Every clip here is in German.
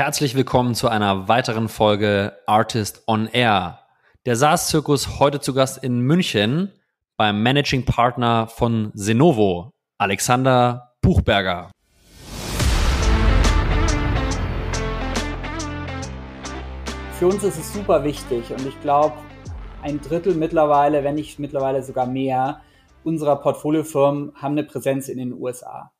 herzlich willkommen zu einer weiteren Folge Artist on Air. Der SaaS-Zirkus heute zu Gast in München beim Managing Partner von Senovo, Alexander Buchberger. Für uns ist es super wichtig und ich glaube, ein Drittel mittlerweile, wenn nicht mittlerweile sogar mehr, unserer Portfoliofirmen haben eine Präsenz in den USA.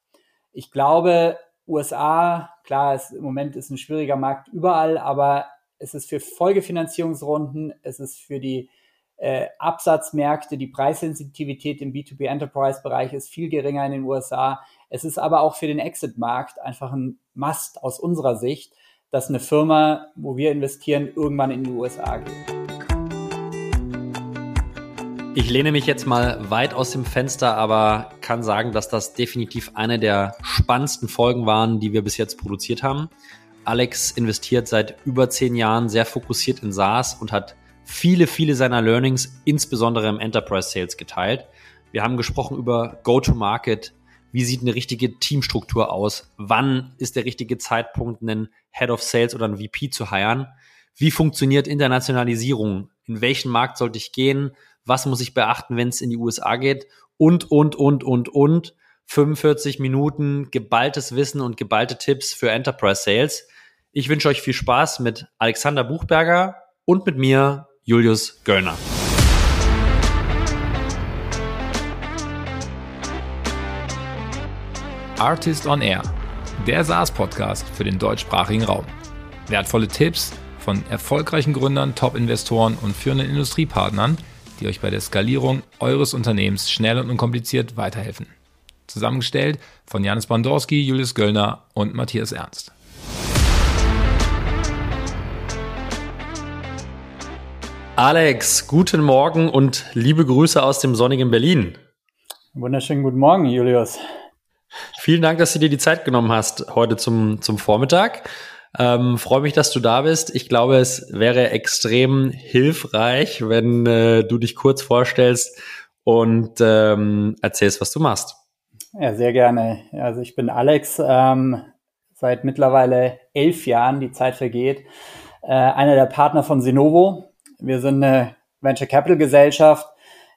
Ich glaube, USA, klar, es, im Moment ist ein schwieriger Markt überall, aber es ist für Folgefinanzierungsrunden, es ist für die äh, Absatzmärkte, die Preissensitivität im B2B Enterprise Bereich ist viel geringer in den USA. Es ist aber auch für den Exit-Markt einfach ein Must aus unserer Sicht, dass eine Firma, wo wir investieren, irgendwann in die USA geht. Ich lehne mich jetzt mal weit aus dem Fenster, aber kann sagen, dass das definitiv eine der spannendsten Folgen waren, die wir bis jetzt produziert haben. Alex investiert seit über zehn Jahren sehr fokussiert in SaaS und hat viele, viele seiner Learnings, insbesondere im Enterprise Sales, geteilt. Wir haben gesprochen über Go-to-Market. Wie sieht eine richtige Teamstruktur aus? Wann ist der richtige Zeitpunkt, einen Head of Sales oder einen VP zu hiren? Wie funktioniert Internationalisierung? In welchen Markt sollte ich gehen? Was muss ich beachten, wenn es in die USA geht und, und, und, und, und. 45 Minuten geballtes Wissen und geballte Tipps für Enterprise Sales. Ich wünsche euch viel Spaß mit Alexander Buchberger und mit mir, Julius Göllner. Artist on Air, der SaaS-Podcast für den deutschsprachigen Raum. Wertvolle Tipps von erfolgreichen Gründern, Top-Investoren und führenden Industriepartnern – die euch bei der Skalierung eures Unternehmens schnell und unkompliziert weiterhelfen. Zusammengestellt von Janis Bandorski, Julius Göllner und Matthias Ernst. Alex, guten Morgen und liebe Grüße aus dem sonnigen Berlin. Wunderschönen guten Morgen, Julius. Vielen Dank, dass du dir die Zeit genommen hast heute zum, zum Vormittag. Ähm, Freue mich, dass du da bist. Ich glaube, es wäre extrem hilfreich, wenn äh, du dich kurz vorstellst und ähm, erzählst, was du machst. Ja, sehr gerne. Also ich bin Alex, ähm, seit mittlerweile elf Jahren, die Zeit vergeht, äh, einer der Partner von Senovo. Wir sind eine Venture Capital Gesellschaft,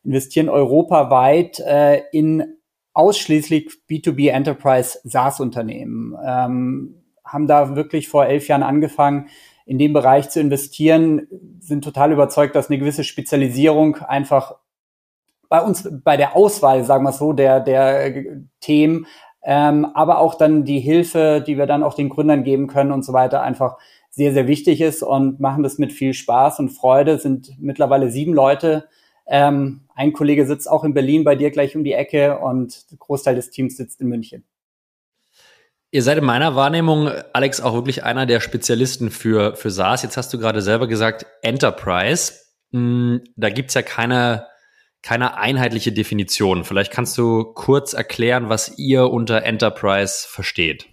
investieren europaweit äh, in ausschließlich B2B Enterprise SaaS Unternehmen. Ähm, haben da wirklich vor elf Jahren angefangen, in dem Bereich zu investieren, sind total überzeugt, dass eine gewisse Spezialisierung einfach bei uns, bei der Auswahl, sagen wir es so, der, der Themen, ähm, aber auch dann die Hilfe, die wir dann auch den Gründern geben können und so weiter, einfach sehr, sehr wichtig ist und machen das mit viel Spaß und Freude. Sind mittlerweile sieben Leute. Ähm, ein Kollege sitzt auch in Berlin bei dir gleich um die Ecke und der Großteil des Teams sitzt in München. Ihr seid in meiner Wahrnehmung, Alex, auch wirklich einer der Spezialisten für, für SaaS. Jetzt hast du gerade selber gesagt, Enterprise. Hm, da gibt's ja keine, keine einheitliche Definition. Vielleicht kannst du kurz erklären, was ihr unter Enterprise versteht.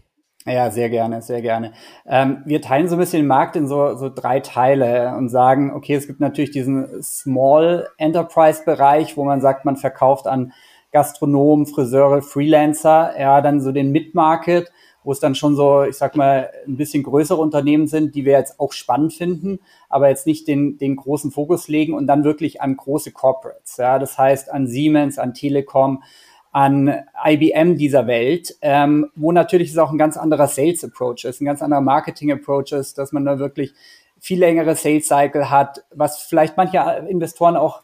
Ja, sehr gerne, sehr gerne. Ähm, wir teilen so ein bisschen den Markt in so, so drei Teile und sagen, okay, es gibt natürlich diesen Small Enterprise Bereich, wo man sagt, man verkauft an Gastronomen, Friseure, Freelancer, ja, dann so den Mid-Market, wo es dann schon so, ich sag mal, ein bisschen größere Unternehmen sind, die wir jetzt auch spannend finden, aber jetzt nicht den, den großen Fokus legen und dann wirklich an große Corporates. Ja, das heißt an Siemens, an Telekom, an IBM dieser Welt, ähm, wo natürlich es auch ein ganz anderer Sales Approach ist, ein ganz anderer Marketing Approach ist, dass man da wirklich viel längere Sales Cycle hat, was vielleicht manche Investoren auch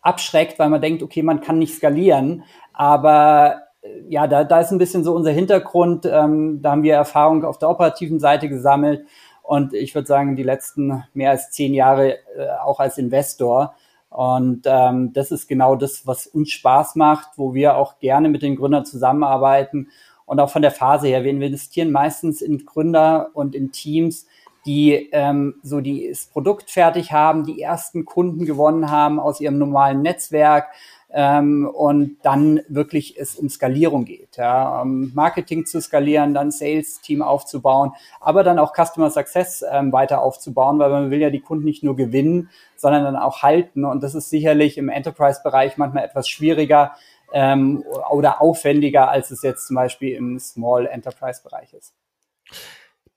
abschreckt, weil man denkt, okay, man kann nicht skalieren, aber ja, da, da ist ein bisschen so unser Hintergrund. Ähm, da haben wir Erfahrung auf der operativen Seite gesammelt und ich würde sagen, die letzten mehr als zehn Jahre äh, auch als Investor. Und ähm, das ist genau das, was uns Spaß macht, wo wir auch gerne mit den Gründern zusammenarbeiten. Und auch von der Phase her, wir investieren meistens in Gründer und in Teams, die ähm, so die, das Produkt fertig haben, die ersten Kunden gewonnen haben aus ihrem normalen Netzwerk, ähm, und dann wirklich es um Skalierung geht. Ja, um Marketing zu skalieren, dann Sales-Team aufzubauen, aber dann auch Customer Success ähm, weiter aufzubauen, weil man will ja die Kunden nicht nur gewinnen, sondern dann auch halten. Und das ist sicherlich im Enterprise-Bereich manchmal etwas schwieriger ähm, oder aufwendiger, als es jetzt zum Beispiel im Small Enterprise-Bereich ist.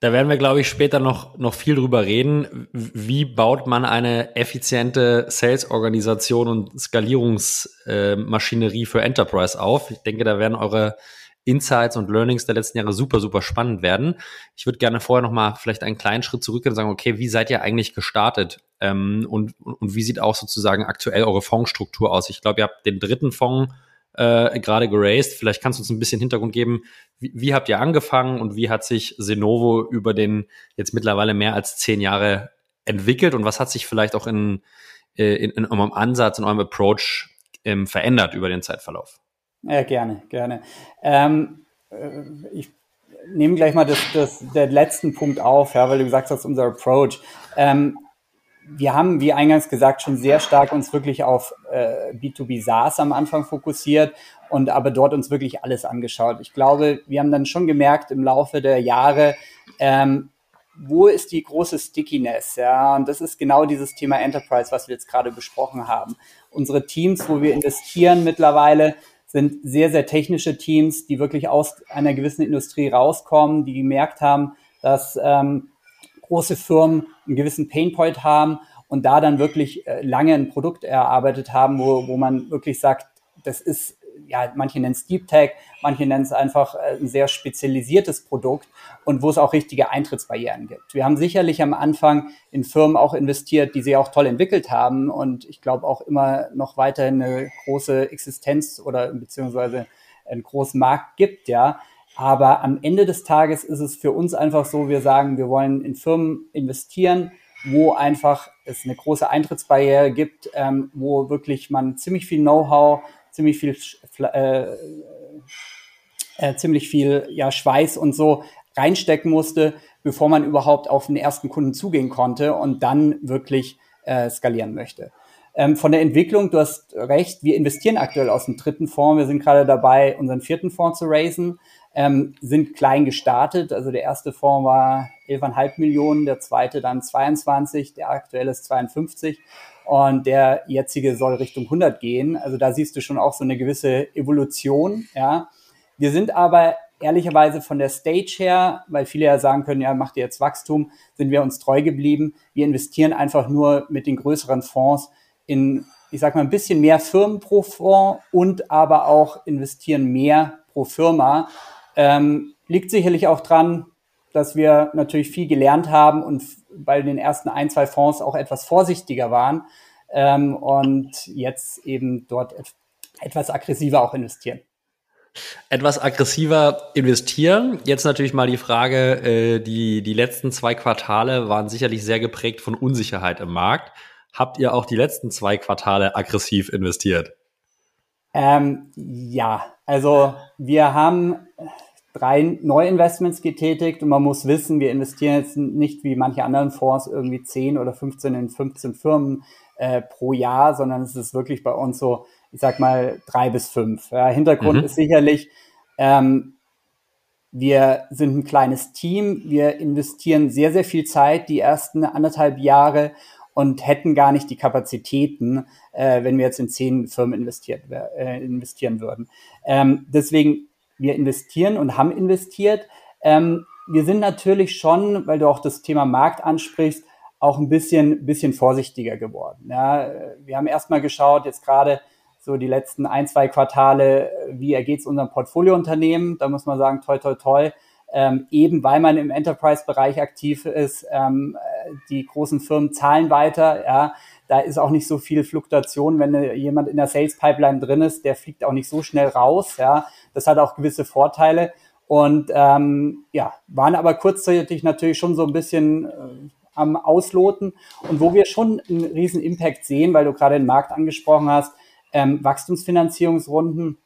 Da werden wir, glaube ich, später noch, noch viel drüber reden. Wie baut man eine effiziente Sales-Organisation und Skalierungsmaschinerie äh, für Enterprise auf? Ich denke, da werden eure Insights und Learnings der letzten Jahre super, super spannend werden. Ich würde gerne vorher noch mal vielleicht einen kleinen Schritt zurückgehen und sagen, okay, wie seid ihr eigentlich gestartet? Ähm, und, und wie sieht auch sozusagen aktuell eure Fondsstruktur aus? Ich glaube, ihr habt den dritten Fonds äh, gerade geraced. Vielleicht kannst du uns ein bisschen Hintergrund geben. Wie, wie habt ihr angefangen und wie hat sich Senovo über den jetzt mittlerweile mehr als zehn Jahre entwickelt und was hat sich vielleicht auch in, äh, in, in eurem Ansatz, in eurem Approach ähm, verändert über den Zeitverlauf? Ja, gerne, gerne. Ähm, äh, ich nehme gleich mal das, das, den letzten Punkt auf, ja, weil du gesagt hast, unser Approach. Ähm, wir haben, wie eingangs gesagt, schon sehr stark uns wirklich auf äh, B2B SaaS am Anfang fokussiert und aber dort uns wirklich alles angeschaut. Ich glaube, wir haben dann schon gemerkt im Laufe der Jahre, ähm, wo ist die große Stickiness? Ja, und das ist genau dieses Thema Enterprise, was wir jetzt gerade besprochen haben. Unsere Teams, wo wir investieren mittlerweile, sind sehr, sehr technische Teams, die wirklich aus einer gewissen Industrie rauskommen, die gemerkt haben, dass ähm, große Firmen einen gewissen Painpoint haben und da dann wirklich äh, lange ein Produkt erarbeitet haben, wo, wo man wirklich sagt, das ist, ja, manche nennen es Deep Tech, manche nennen es einfach äh, ein sehr spezialisiertes Produkt und wo es auch richtige Eintrittsbarrieren gibt. Wir haben sicherlich am Anfang in Firmen auch investiert, die sie auch toll entwickelt haben und ich glaube auch immer noch weiterhin eine große Existenz oder beziehungsweise einen großen Markt gibt, ja. Aber am Ende des Tages ist es für uns einfach so, wir sagen, wir wollen in Firmen investieren, wo einfach es eine große Eintrittsbarriere gibt, ähm, wo wirklich man ziemlich viel Know-how, ziemlich viel, äh, äh, ziemlich viel ja, Schweiß und so reinstecken musste, bevor man überhaupt auf den ersten Kunden zugehen konnte und dann wirklich äh, skalieren möchte. Ähm, von der Entwicklung, du hast recht, wir investieren aktuell aus dem dritten Fonds. Wir sind gerade dabei, unseren vierten Fonds zu raisen ähm, sind klein gestartet. Also der erste Fonds war 11,5 Millionen, der zweite dann 22, der aktuelle ist 52 und der jetzige soll Richtung 100 gehen. Also da siehst du schon auch so eine gewisse Evolution. Ja, wir sind aber ehrlicherweise von der Stage her, weil viele ja sagen können, ja, macht ihr jetzt Wachstum, sind wir uns treu geblieben. Wir investieren einfach nur mit den größeren Fonds in, ich sag mal, ein bisschen mehr Firmen pro Fonds und aber auch investieren mehr pro Firma, ähm, liegt sicherlich auch dran, dass wir natürlich viel gelernt haben und bei den ersten ein, zwei Fonds auch etwas vorsichtiger waren ähm, und jetzt eben dort et etwas aggressiver auch investieren. Etwas aggressiver investieren. Jetzt natürlich mal die Frage, äh, die, die letzten zwei Quartale waren sicherlich sehr geprägt von Unsicherheit im Markt. Habt ihr auch die letzten zwei Quartale aggressiv investiert? Ähm, ja, also wir haben drei Neuinvestments getätigt und man muss wissen, wir investieren jetzt nicht wie manche anderen Fonds irgendwie 10 oder 15 in 15 Firmen äh, pro Jahr, sondern es ist wirklich bei uns so, ich sag mal, drei bis fünf. Ja, Hintergrund mhm. ist sicherlich, ähm, wir sind ein kleines Team, wir investieren sehr, sehr viel Zeit die ersten anderthalb Jahre und hätten gar nicht die Kapazitäten, äh, wenn wir jetzt in zehn Firmen investiert, äh, investieren würden. Ähm, deswegen wir investieren und haben investiert. Ähm, wir sind natürlich schon, weil du auch das Thema Markt ansprichst, auch ein bisschen, bisschen vorsichtiger geworden. Ja, wir haben erstmal geschaut, jetzt gerade so die letzten ein, zwei Quartale, wie ergeht es unserem Portfoliounternehmen? Da muss man sagen, toi, toi, toi. Ähm, eben weil man im Enterprise-Bereich aktiv ist, ähm, die großen Firmen zahlen weiter, ja, da ist auch nicht so viel Fluktuation, wenn jemand in der Sales Pipeline drin ist, der fliegt auch nicht so schnell raus, ja, das hat auch gewisse Vorteile. Und ähm, ja, waren aber kurzzeitig natürlich schon so ein bisschen äh, am Ausloten. Und wo wir schon einen riesen Impact sehen, weil du gerade den Markt angesprochen hast, ähm, Wachstumsfinanzierungsrunden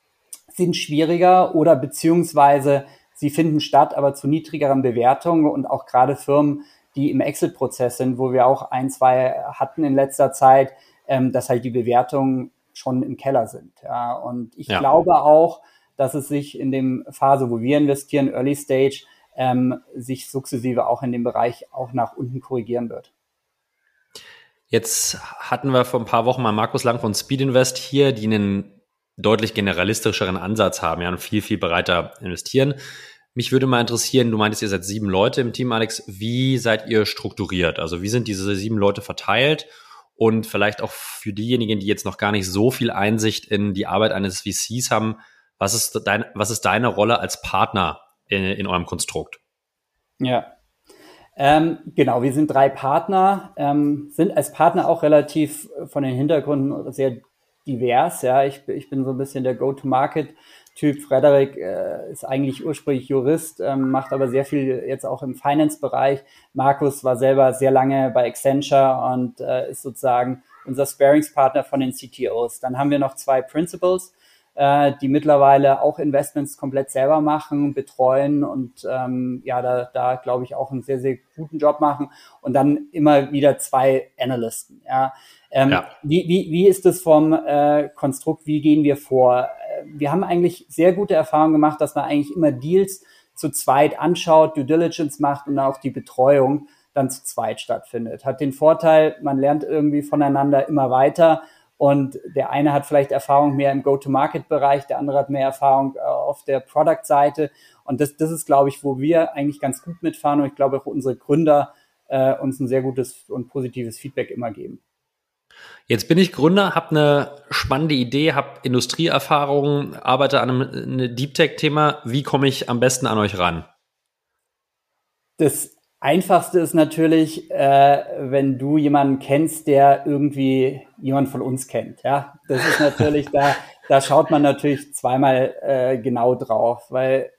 sind schwieriger oder beziehungsweise sie finden statt, aber zu niedrigeren Bewertungen und auch gerade Firmen, die im Exit-Prozess sind, wo wir auch ein, zwei hatten in letzter Zeit, ähm, dass halt die Bewertungen schon im Keller sind. Ja. Und ich ja. glaube auch, dass es sich in dem Phase, wo wir investieren, Early Stage, ähm, sich sukzessive auch in dem Bereich auch nach unten korrigieren wird. Jetzt hatten wir vor ein paar Wochen mal Markus Lang von Speed Invest hier, die einen deutlich generalistischeren Ansatz haben, ja, und viel, viel breiter investieren. Mich würde mal interessieren, du meintest, ihr seid sieben Leute im Team, Alex. Wie seid ihr strukturiert? Also wie sind diese sieben Leute verteilt? Und vielleicht auch für diejenigen, die jetzt noch gar nicht so viel Einsicht in die Arbeit eines VCs haben, was ist, dein, was ist deine Rolle als Partner in, in eurem Konstrukt? Ja, ähm, genau, wir sind drei Partner, ähm, sind als Partner auch relativ von den Hintergründen sehr divers. Ja, ich, ich bin so ein bisschen der Go-to-Market-Typ. Frederik äh, ist eigentlich ursprünglich Jurist, ähm, macht aber sehr viel jetzt auch im Finance-Bereich. Markus war selber sehr lange bei Accenture und äh, ist sozusagen unser Sparingspartner von den CTOs. Dann haben wir noch zwei Principals äh, die mittlerweile auch Investments komplett selber machen, betreuen und ähm, ja, da, da glaube ich auch einen sehr, sehr guten Job machen. Und dann immer wieder zwei Analysten. Ja. Ähm, ja. Wie, wie, wie ist es vom äh, Konstrukt? Wie gehen wir vor? Wir haben eigentlich sehr gute Erfahrungen gemacht, dass man eigentlich immer Deals zu zweit anschaut, Due Diligence macht und auch die Betreuung dann zu zweit stattfindet. Hat den Vorteil, man lernt irgendwie voneinander immer weiter und der eine hat vielleicht Erfahrung mehr im Go-to-Market-Bereich, der andere hat mehr Erfahrung äh, auf der Product-Seite. Und das, das ist, glaube ich, wo wir eigentlich ganz gut mitfahren. Und ich glaube auch unsere Gründer äh, uns ein sehr gutes und positives Feedback immer geben. Jetzt bin ich Gründer, habe eine spannende Idee, habe Industrieerfahrung, arbeite an einem eine Deep Tech-Thema. Wie komme ich am besten an euch ran? Das Einfachste ist natürlich, äh, wenn du jemanden kennst, der irgendwie jemand von uns kennt. Ja, das ist natürlich da, da schaut man natürlich zweimal äh, genau drauf, weil äh,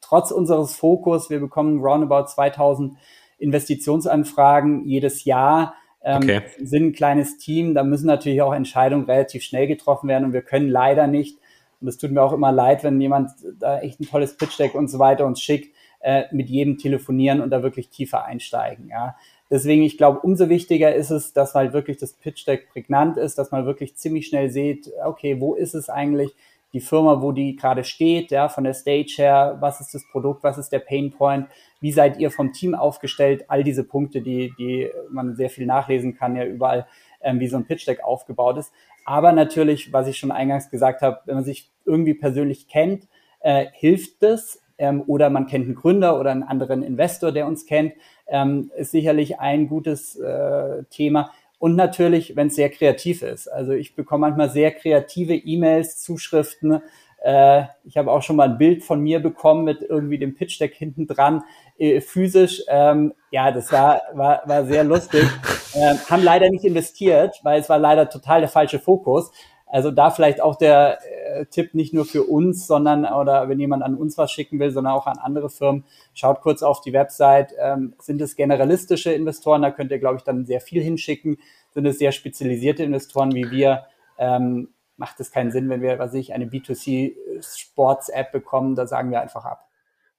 trotz unseres Fokus, wir bekommen roundabout 2000 Investitionsanfragen jedes Jahr. Ähm, okay. sind ein kleines Team, da müssen natürlich auch Entscheidungen relativ schnell getroffen werden und wir können leider nicht, und es tut mir auch immer leid, wenn jemand da echt ein tolles Pitch Deck und so weiter uns schickt, äh, mit jedem telefonieren und da wirklich tiefer einsteigen. Ja. Deswegen, ich glaube, umso wichtiger ist es, dass halt wirklich das Pitch Deck prägnant ist, dass man wirklich ziemlich schnell sieht, okay, wo ist es eigentlich, die Firma, wo die gerade steht, ja, von der Stage her, was ist das Produkt, was ist der Pain Point, wie seid ihr vom Team aufgestellt, all diese Punkte, die, die man sehr viel nachlesen kann, ja überall, ähm, wie so ein Pitch Deck aufgebaut ist. Aber natürlich, was ich schon eingangs gesagt habe, wenn man sich irgendwie persönlich kennt, äh, hilft das, ähm, oder man kennt einen Gründer oder einen anderen Investor, der uns kennt, ähm, ist sicherlich ein gutes äh, Thema. Und natürlich, wenn es sehr kreativ ist. Also ich bekomme manchmal sehr kreative E-Mails, Zuschriften. Äh, ich habe auch schon mal ein Bild von mir bekommen mit irgendwie dem Pitch-Deck hinten dran, äh, physisch. Ähm, ja, das war, war, war sehr lustig. Äh, haben leider nicht investiert, weil es war leider total der falsche Fokus. Also da vielleicht auch der äh, Tipp nicht nur für uns, sondern oder wenn jemand an uns was schicken will, sondern auch an andere Firmen, schaut kurz auf die Website. Ähm, sind es generalistische Investoren? Da könnt ihr, glaube ich, dann sehr viel hinschicken. Sind es sehr spezialisierte Investoren wie wir? Ähm, macht es keinen Sinn, wenn wir, was ich, eine B2C-Sports-App bekommen, da sagen wir einfach ab.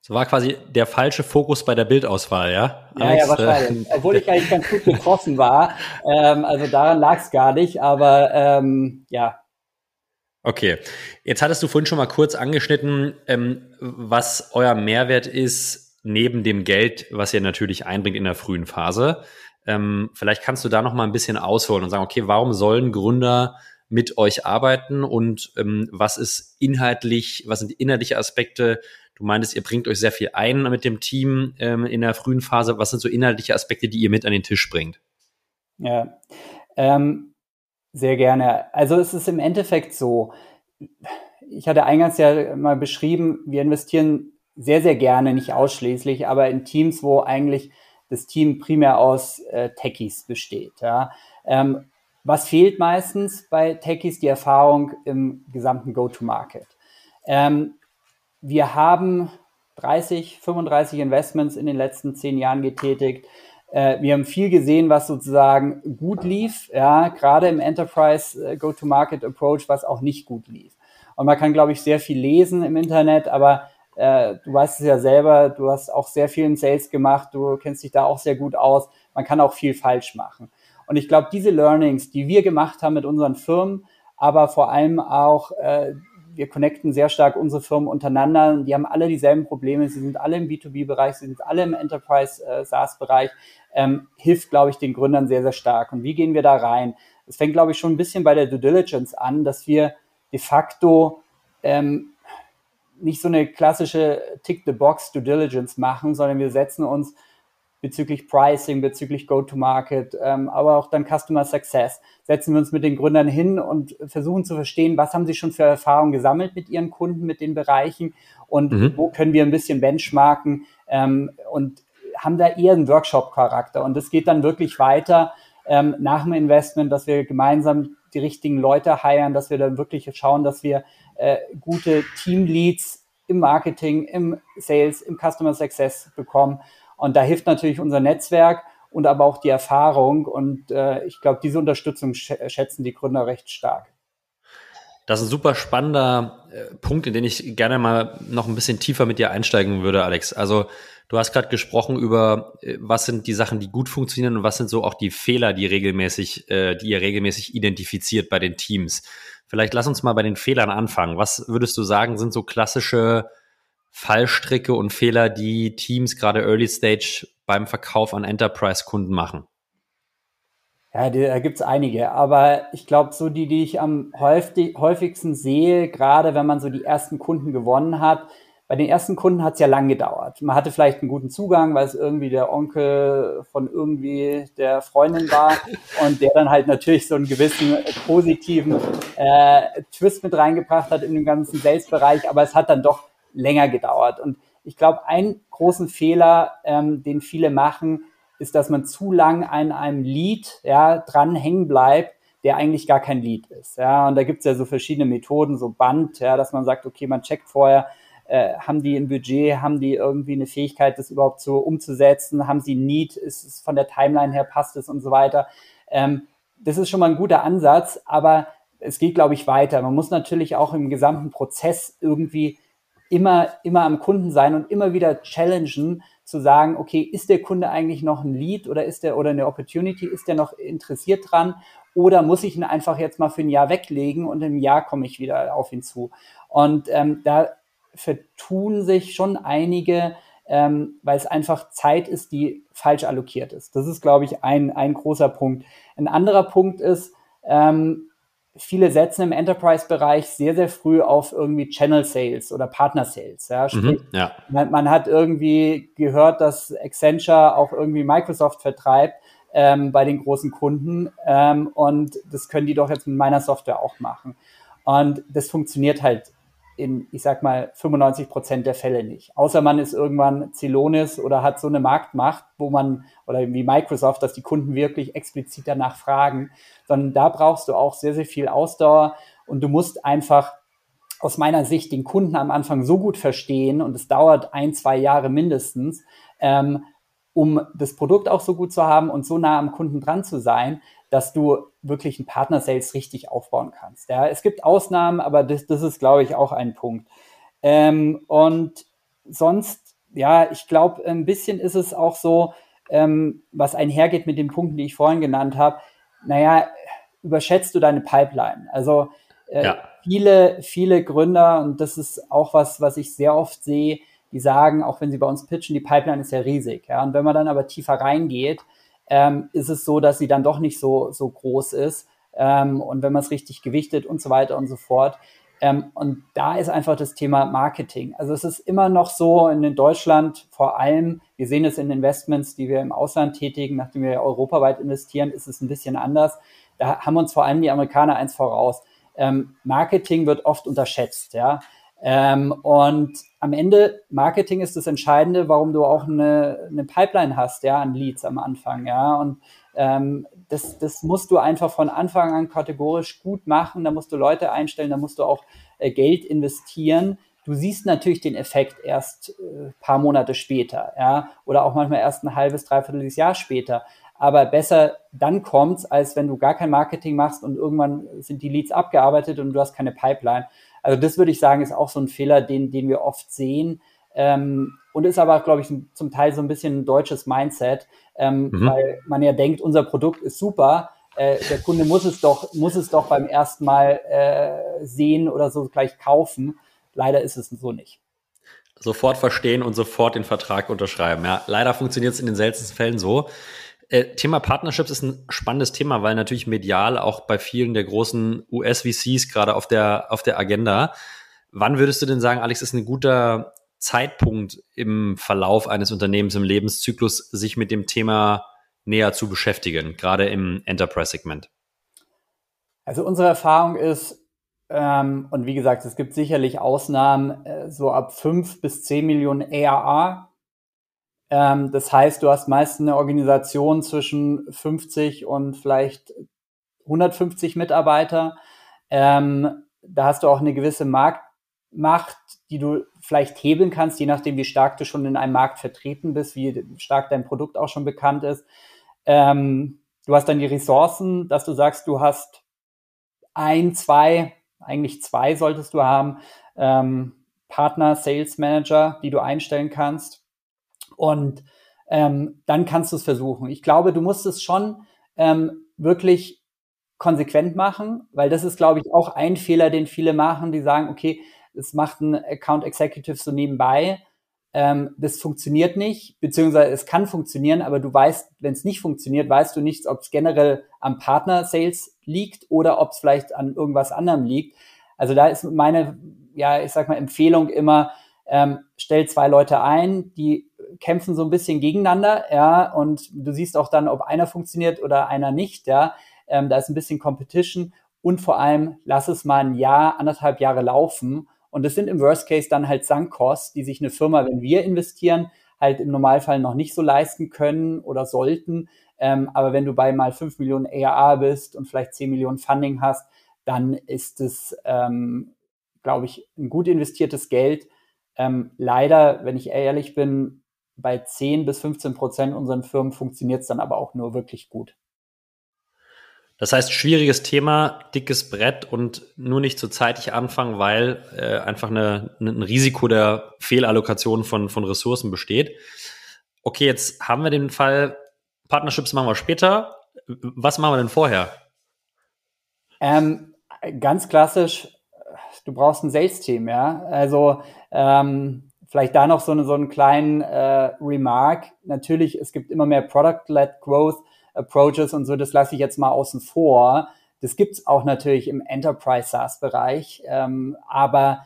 So war quasi der falsche Fokus bei der Bildauswahl, ja? Ja, Alex, ja, wahrscheinlich. Äh, Obwohl ich eigentlich ganz gut getroffen war. Ähm, also daran lag es gar nicht, aber ähm, ja. Okay, jetzt hattest du vorhin schon mal kurz angeschnitten, ähm, was euer Mehrwert ist neben dem Geld, was ihr natürlich einbringt in der frühen Phase. Ähm, vielleicht kannst du da noch mal ein bisschen ausholen und sagen, okay, warum sollen Gründer mit euch arbeiten und ähm, was ist inhaltlich, was sind die inhaltliche Aspekte, Du meintest, ihr bringt euch sehr viel ein mit dem Team ähm, in der frühen Phase. Was sind so inhaltliche Aspekte, die ihr mit an den Tisch bringt? Ja, ähm, sehr gerne. Also es ist im Endeffekt so, ich hatte eingangs ja mal beschrieben, wir investieren sehr, sehr gerne, nicht ausschließlich, aber in Teams, wo eigentlich das Team primär aus äh, Techies besteht. Ja. Ähm, was fehlt meistens bei Techies? Die Erfahrung im gesamten Go-to-Market. Ähm, wir haben 30, 35 Investments in den letzten zehn Jahren getätigt. Äh, wir haben viel gesehen, was sozusagen gut lief, ja, gerade im Enterprise äh, Go-to-Market Approach, was auch nicht gut lief. Und man kann, glaube ich, sehr viel lesen im Internet, aber äh, du weißt es ja selber, du hast auch sehr viel im Sales gemacht, du kennst dich da auch sehr gut aus. Man kann auch viel falsch machen. Und ich glaube, diese Learnings, die wir gemacht haben mit unseren Firmen, aber vor allem auch äh, wir connecten sehr stark unsere Firmen untereinander. Die haben alle dieselben Probleme. Sie sind alle im B2B-Bereich, sie sind alle im Enterprise-SaaS-Bereich. Äh, ähm, hilft, glaube ich, den Gründern sehr, sehr stark. Und wie gehen wir da rein? Es fängt, glaube ich, schon ein bisschen bei der Due Diligence an, dass wir de facto ähm, nicht so eine klassische Tick-the-Box Due Diligence machen, sondern wir setzen uns bezüglich Pricing, bezüglich Go-to-Market, ähm, aber auch dann Customer Success. Setzen wir uns mit den Gründern hin und versuchen zu verstehen, was haben sie schon für Erfahrungen gesammelt mit ihren Kunden, mit den Bereichen und mhm. wo können wir ein bisschen benchmarken ähm, und haben da eher einen Workshop-Charakter. Und es geht dann wirklich weiter ähm, nach dem Investment, dass wir gemeinsam die richtigen Leute heiren, dass wir dann wirklich schauen, dass wir äh, gute Teamleads im Marketing, im Sales, im Customer Success bekommen und da hilft natürlich unser Netzwerk und aber auch die Erfahrung. Und äh, ich glaube, diese Unterstützung sch schätzen die Gründer recht stark. Das ist ein super spannender äh, Punkt, in den ich gerne mal noch ein bisschen tiefer mit dir einsteigen würde, Alex. Also du hast gerade gesprochen über, äh, was sind die Sachen, die gut funktionieren und was sind so auch die Fehler, die regelmäßig, äh, die ihr regelmäßig identifiziert bei den Teams. Vielleicht lass uns mal bei den Fehlern anfangen. Was würdest du sagen, sind so klassische Fallstricke und Fehler, die Teams gerade Early Stage beim Verkauf an Enterprise-Kunden machen? Ja, da gibt's einige, aber ich glaube, so die, die ich am häufigsten sehe, gerade wenn man so die ersten Kunden gewonnen hat, bei den ersten Kunden hat's ja lang gedauert. Man hatte vielleicht einen guten Zugang, weil es irgendwie der Onkel von irgendwie der Freundin war und der dann halt natürlich so einen gewissen positiven äh, Twist mit reingebracht hat in den ganzen Sales-Bereich, aber es hat dann doch länger gedauert. Und ich glaube, einen großen Fehler, ähm, den viele machen, ist, dass man zu lang an einem Lied ja, dran hängen bleibt, der eigentlich gar kein Lied ist. Ja, und da gibt's ja so verschiedene Methoden, so Band, ja, dass man sagt, okay, man checkt vorher, äh, haben die ein Budget, haben die irgendwie eine Fähigkeit, das überhaupt so umzusetzen, haben sie Need, ist es von der Timeline her, passt es und so weiter. Ähm, das ist schon mal ein guter Ansatz, aber es geht, glaube ich, weiter. Man muss natürlich auch im gesamten Prozess irgendwie immer, immer am Kunden sein und immer wieder challengen, zu sagen, okay, ist der Kunde eigentlich noch ein Lead oder ist der oder eine Opportunity, ist der noch interessiert dran oder muss ich ihn einfach jetzt mal für ein Jahr weglegen und im Jahr komme ich wieder auf ihn zu. Und ähm, da vertun sich schon einige, ähm, weil es einfach Zeit ist, die falsch allokiert ist. Das ist, glaube ich, ein, ein großer Punkt. Ein anderer Punkt ist, ähm, viele setzen im Enterprise-Bereich sehr, sehr früh auf irgendwie Channel Sales oder Partner Sales. Ja, mhm, Sprich, mhm, ja. Man, man, hat irgendwie gehört, dass Accenture auch irgendwie Microsoft vertreibt ähm, bei den großen Kunden ähm, und das können die doch jetzt mit meiner Software auch machen. Und das funktioniert halt in, ich sag mal, 95 Prozent der Fälle nicht. Außer man ist irgendwann Celonis oder hat so eine Marktmacht, wo man, oder wie Microsoft, dass die Kunden wirklich explizit danach fragen, sondern da brauchst du auch sehr, sehr viel Ausdauer und du musst einfach aus meiner Sicht den Kunden am Anfang so gut verstehen und es dauert ein, zwei Jahre mindestens, ähm, um das Produkt auch so gut zu haben und so nah am Kunden dran zu sein, dass du wirklich ein Partner-Sales richtig aufbauen kannst. Ja, es gibt Ausnahmen, aber das, das ist, glaube ich, auch ein Punkt. Ähm, und sonst, ja, ich glaube, ein bisschen ist es auch so, ähm, was einhergeht mit den Punkten, die ich vorhin genannt habe. Naja, überschätzt du deine Pipeline? Also äh, ja. viele, viele Gründer, und das ist auch was, was ich sehr oft sehe, die sagen, auch wenn sie bei uns pitchen, die Pipeline ist ja riesig. Ja, und wenn man dann aber tiefer reingeht, ähm, ist es so, dass sie dann doch nicht so, so groß ist. Ähm, und wenn man es richtig gewichtet und so weiter und so fort. Ähm, und da ist einfach das Thema Marketing. Also es ist immer noch so in Deutschland vor allem, wir sehen es in Investments, die wir im Ausland tätigen, nachdem wir europaweit investieren, ist es ein bisschen anders. Da haben uns vor allem die Amerikaner eins voraus. Ähm, Marketing wird oft unterschätzt, ja. Ähm, und am Ende, Marketing ist das Entscheidende, warum du auch eine, eine Pipeline hast, ja, an Leads am Anfang, ja. Und ähm, das, das musst du einfach von Anfang an kategorisch gut machen. Da musst du Leute einstellen, da musst du auch äh, Geld investieren. Du siehst natürlich den Effekt erst äh, paar Monate später, ja, oder auch manchmal erst ein halbes, dreiviertel Jahr später. Aber besser dann kommt's, als wenn du gar kein Marketing machst und irgendwann sind die Leads abgearbeitet und du hast keine Pipeline. Also das würde ich sagen, ist auch so ein Fehler, den, den wir oft sehen. Ähm, und ist aber, glaube ich, zum Teil so ein bisschen ein deutsches Mindset, ähm, mhm. weil man ja denkt, unser Produkt ist super. Äh, der Kunde muss es doch, muss es doch beim ersten Mal äh, sehen oder so gleich kaufen. Leider ist es so nicht. Sofort verstehen und sofort den Vertrag unterschreiben. Ja, leider funktioniert es in den seltensten Fällen so. Äh, Thema Partnerships ist ein spannendes Thema, weil natürlich medial auch bei vielen der großen US-VCs gerade auf der, auf der Agenda. Wann würdest du denn sagen, Alex, ist ein guter Zeitpunkt im Verlauf eines Unternehmens im Lebenszyklus, sich mit dem Thema näher zu beschäftigen, gerade im Enterprise-Segment? Also unsere Erfahrung ist, ähm, und wie gesagt, es gibt sicherlich Ausnahmen, äh, so ab fünf bis zehn Millionen ARA. Ähm, das heißt, du hast meist eine Organisation zwischen 50 und vielleicht 150 Mitarbeiter. Ähm, da hast du auch eine gewisse Marktmacht, die du vielleicht hebeln kannst, je nachdem, wie stark du schon in einem Markt vertreten bist, wie stark dein Produkt auch schon bekannt ist. Ähm, du hast dann die Ressourcen, dass du sagst, du hast ein, zwei, eigentlich zwei solltest du haben, ähm, Partner, Sales Manager, die du einstellen kannst. Und ähm, dann kannst du es versuchen. Ich glaube, du musst es schon ähm, wirklich konsequent machen, weil das ist, glaube ich, auch ein Fehler, den viele machen, die sagen, okay, es macht ein Account Executive so nebenbei. Ähm, das funktioniert nicht, beziehungsweise es kann funktionieren, aber du weißt, wenn es nicht funktioniert, weißt du nicht, ob es generell am Partner-Sales liegt oder ob es vielleicht an irgendwas anderem liegt. Also da ist meine, ja, ich sag mal, Empfehlung immer, ähm, stell zwei Leute ein, die kämpfen so ein bisschen gegeneinander, ja, und du siehst auch dann, ob einer funktioniert oder einer nicht, ja. Ähm, da ist ein bisschen Competition und vor allem lass es mal ein Jahr, anderthalb Jahre laufen. Und das sind im Worst Case dann halt Sunk-Costs, die sich eine Firma, wenn wir investieren, halt im Normalfall noch nicht so leisten können oder sollten. Ähm, aber wenn du bei mal fünf Millionen ARA bist und vielleicht zehn Millionen Funding hast, dann ist es, ähm, glaube ich, ein gut investiertes Geld. Ähm, leider, wenn ich ehrlich bin, bei 10 bis 15 Prozent unseren Firmen funktioniert es dann aber auch nur wirklich gut. Das heißt, schwieriges Thema, dickes Brett und nur nicht so zeitig anfangen, weil äh, einfach eine, ein Risiko der Fehlallokation von, von Ressourcen besteht. Okay, jetzt haben wir den Fall, Partnerships machen wir später. Was machen wir denn vorher? Ähm, ganz klassisch, du brauchst ein Sales-Team, ja. Also ähm, vielleicht da noch so, eine, so einen kleinen äh, Remark. Natürlich, es gibt immer mehr Product-led Growth Approaches und so, das lasse ich jetzt mal außen vor. Das gibt's auch natürlich im Enterprise SaaS-Bereich, ähm, aber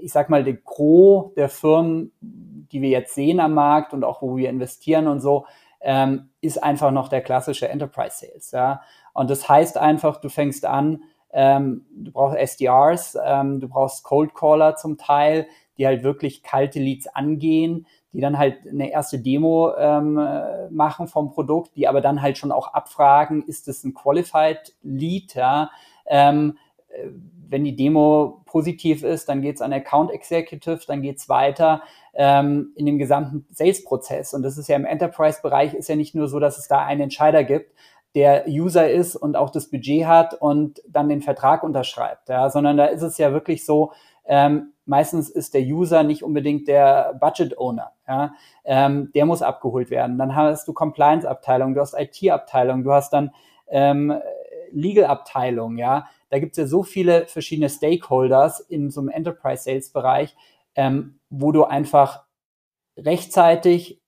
ich sag mal, der Gros der Firmen, die wir jetzt sehen am Markt und auch wo wir investieren und so, ähm, ist einfach noch der klassische Enterprise Sales. Ja? Und das heißt einfach, du fängst an, ähm, du brauchst SDRs, ähm, du brauchst Cold Caller zum Teil, die halt wirklich kalte Leads angehen, die dann halt eine erste Demo ähm, machen vom Produkt, die aber dann halt schon auch abfragen, ist es ein Qualified Lead, ja? Ähm, äh, wenn die Demo positiv ist, dann geht's an Account Executive, dann geht's weiter ähm, in dem gesamten Sales-Prozess. Und das ist ja im Enterprise-Bereich ist ja nicht nur so, dass es da einen Entscheider gibt, der User ist und auch das Budget hat und dann den Vertrag unterschreibt, ja, sondern da ist es ja wirklich so, ähm, meistens ist der User nicht unbedingt der Budget Owner. Ja? Ähm, der muss abgeholt werden. Dann hast du Compliance-Abteilung, du hast IT-Abteilung, du hast dann ähm, Legal-Abteilung. Ja? Da gibt es ja so viele verschiedene Stakeholders in so einem Enterprise-Sales-Bereich, ähm, wo du einfach rechtzeitig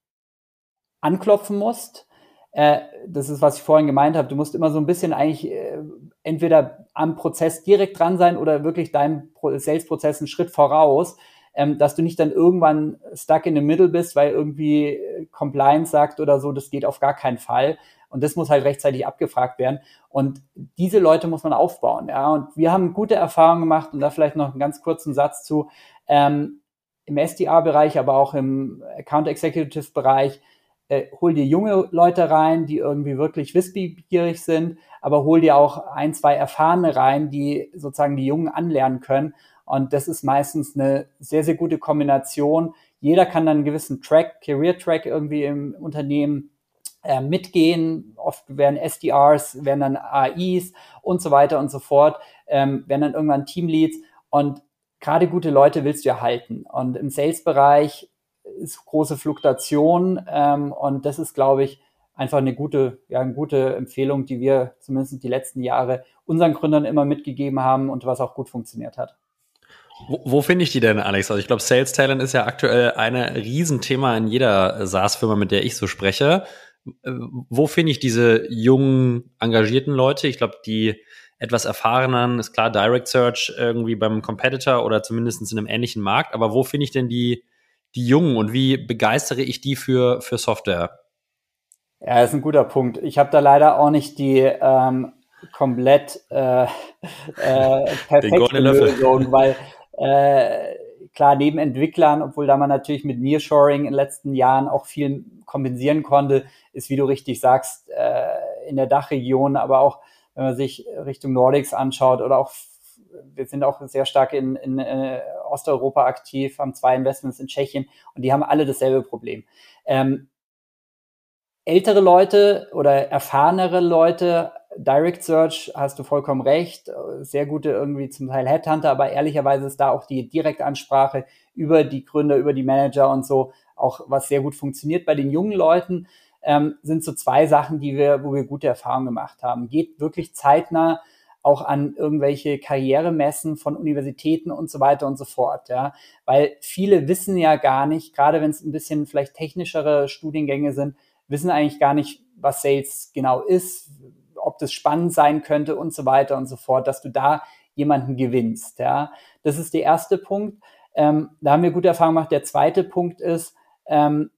anklopfen musst, äh, das ist, was ich vorhin gemeint habe, du musst immer so ein bisschen eigentlich äh, entweder am Prozess direkt dran sein oder wirklich deinem Sales-Prozess einen Schritt voraus, ähm, dass du nicht dann irgendwann stuck in the middle bist, weil irgendwie äh, Compliance sagt oder so, das geht auf gar keinen Fall. Und das muss halt rechtzeitig abgefragt werden. Und diese Leute muss man aufbauen. Ja, und wir haben gute Erfahrungen gemacht und da vielleicht noch einen ganz kurzen Satz zu. Ähm, Im SDR-Bereich, aber auch im Account Executive-Bereich äh, hol dir junge Leute rein, die irgendwie wirklich wissbegierig sind, aber hol dir auch ein, zwei Erfahrene rein, die sozusagen die Jungen anlernen können. Und das ist meistens eine sehr, sehr gute Kombination. Jeder kann dann einen gewissen Track, Career-Track irgendwie im Unternehmen äh, mitgehen. Oft werden SDRs, werden dann AIs und so weiter und so fort, ähm, werden dann irgendwann Teamleads. Und gerade gute Leute willst du erhalten. Und im Sales-Bereich ist große Fluktuation ähm, und das ist, glaube ich, einfach eine gute, ja, eine gute Empfehlung, die wir zumindest die letzten Jahre unseren Gründern immer mitgegeben haben und was auch gut funktioniert hat. Wo, wo finde ich die denn, Alex? Also ich glaube, Sales Talent ist ja aktuell ein Riesenthema in jeder SaaS-Firma, mit der ich so spreche. Wo finde ich diese jungen, engagierten Leute? Ich glaube, die etwas erfahrenen, ist klar, Direct Search irgendwie beim Competitor oder zumindest in einem ähnlichen Markt. Aber wo finde ich denn die, die Jungen und wie begeistere ich die für, für Software? Ja, das ist ein guter Punkt. Ich habe da leider auch nicht die ähm, komplett äh, äh, perfekte Lösung, weil äh, klar, neben Entwicklern, obwohl da man natürlich mit Nearshoring in den letzten Jahren auch viel kompensieren konnte, ist, wie du richtig sagst, äh, in der Dachregion, aber auch wenn man sich Richtung Nordics anschaut oder auch wir sind auch sehr stark in, in äh, Osteuropa aktiv, haben zwei Investments in Tschechien und die haben alle dasselbe Problem. Ähm, ältere Leute oder erfahrenere Leute, Direct Search, hast du vollkommen recht, sehr gute irgendwie zum Teil Headhunter, aber ehrlicherweise ist da auch die Direktansprache über die Gründer, über die Manager und so auch was sehr gut funktioniert. Bei den jungen Leuten ähm, sind so zwei Sachen, die wir, wo wir gute Erfahrungen gemacht haben. Geht wirklich zeitnah auch an irgendwelche Karrieremessen von Universitäten und so weiter und so fort, ja, weil viele wissen ja gar nicht, gerade wenn es ein bisschen vielleicht technischere Studiengänge sind, wissen eigentlich gar nicht, was Sales genau ist, ob das spannend sein könnte und so weiter und so fort, dass du da jemanden gewinnst, ja. Das ist der erste Punkt. Ähm, da haben wir gute Erfahrungen gemacht. Der zweite Punkt ist, ähm,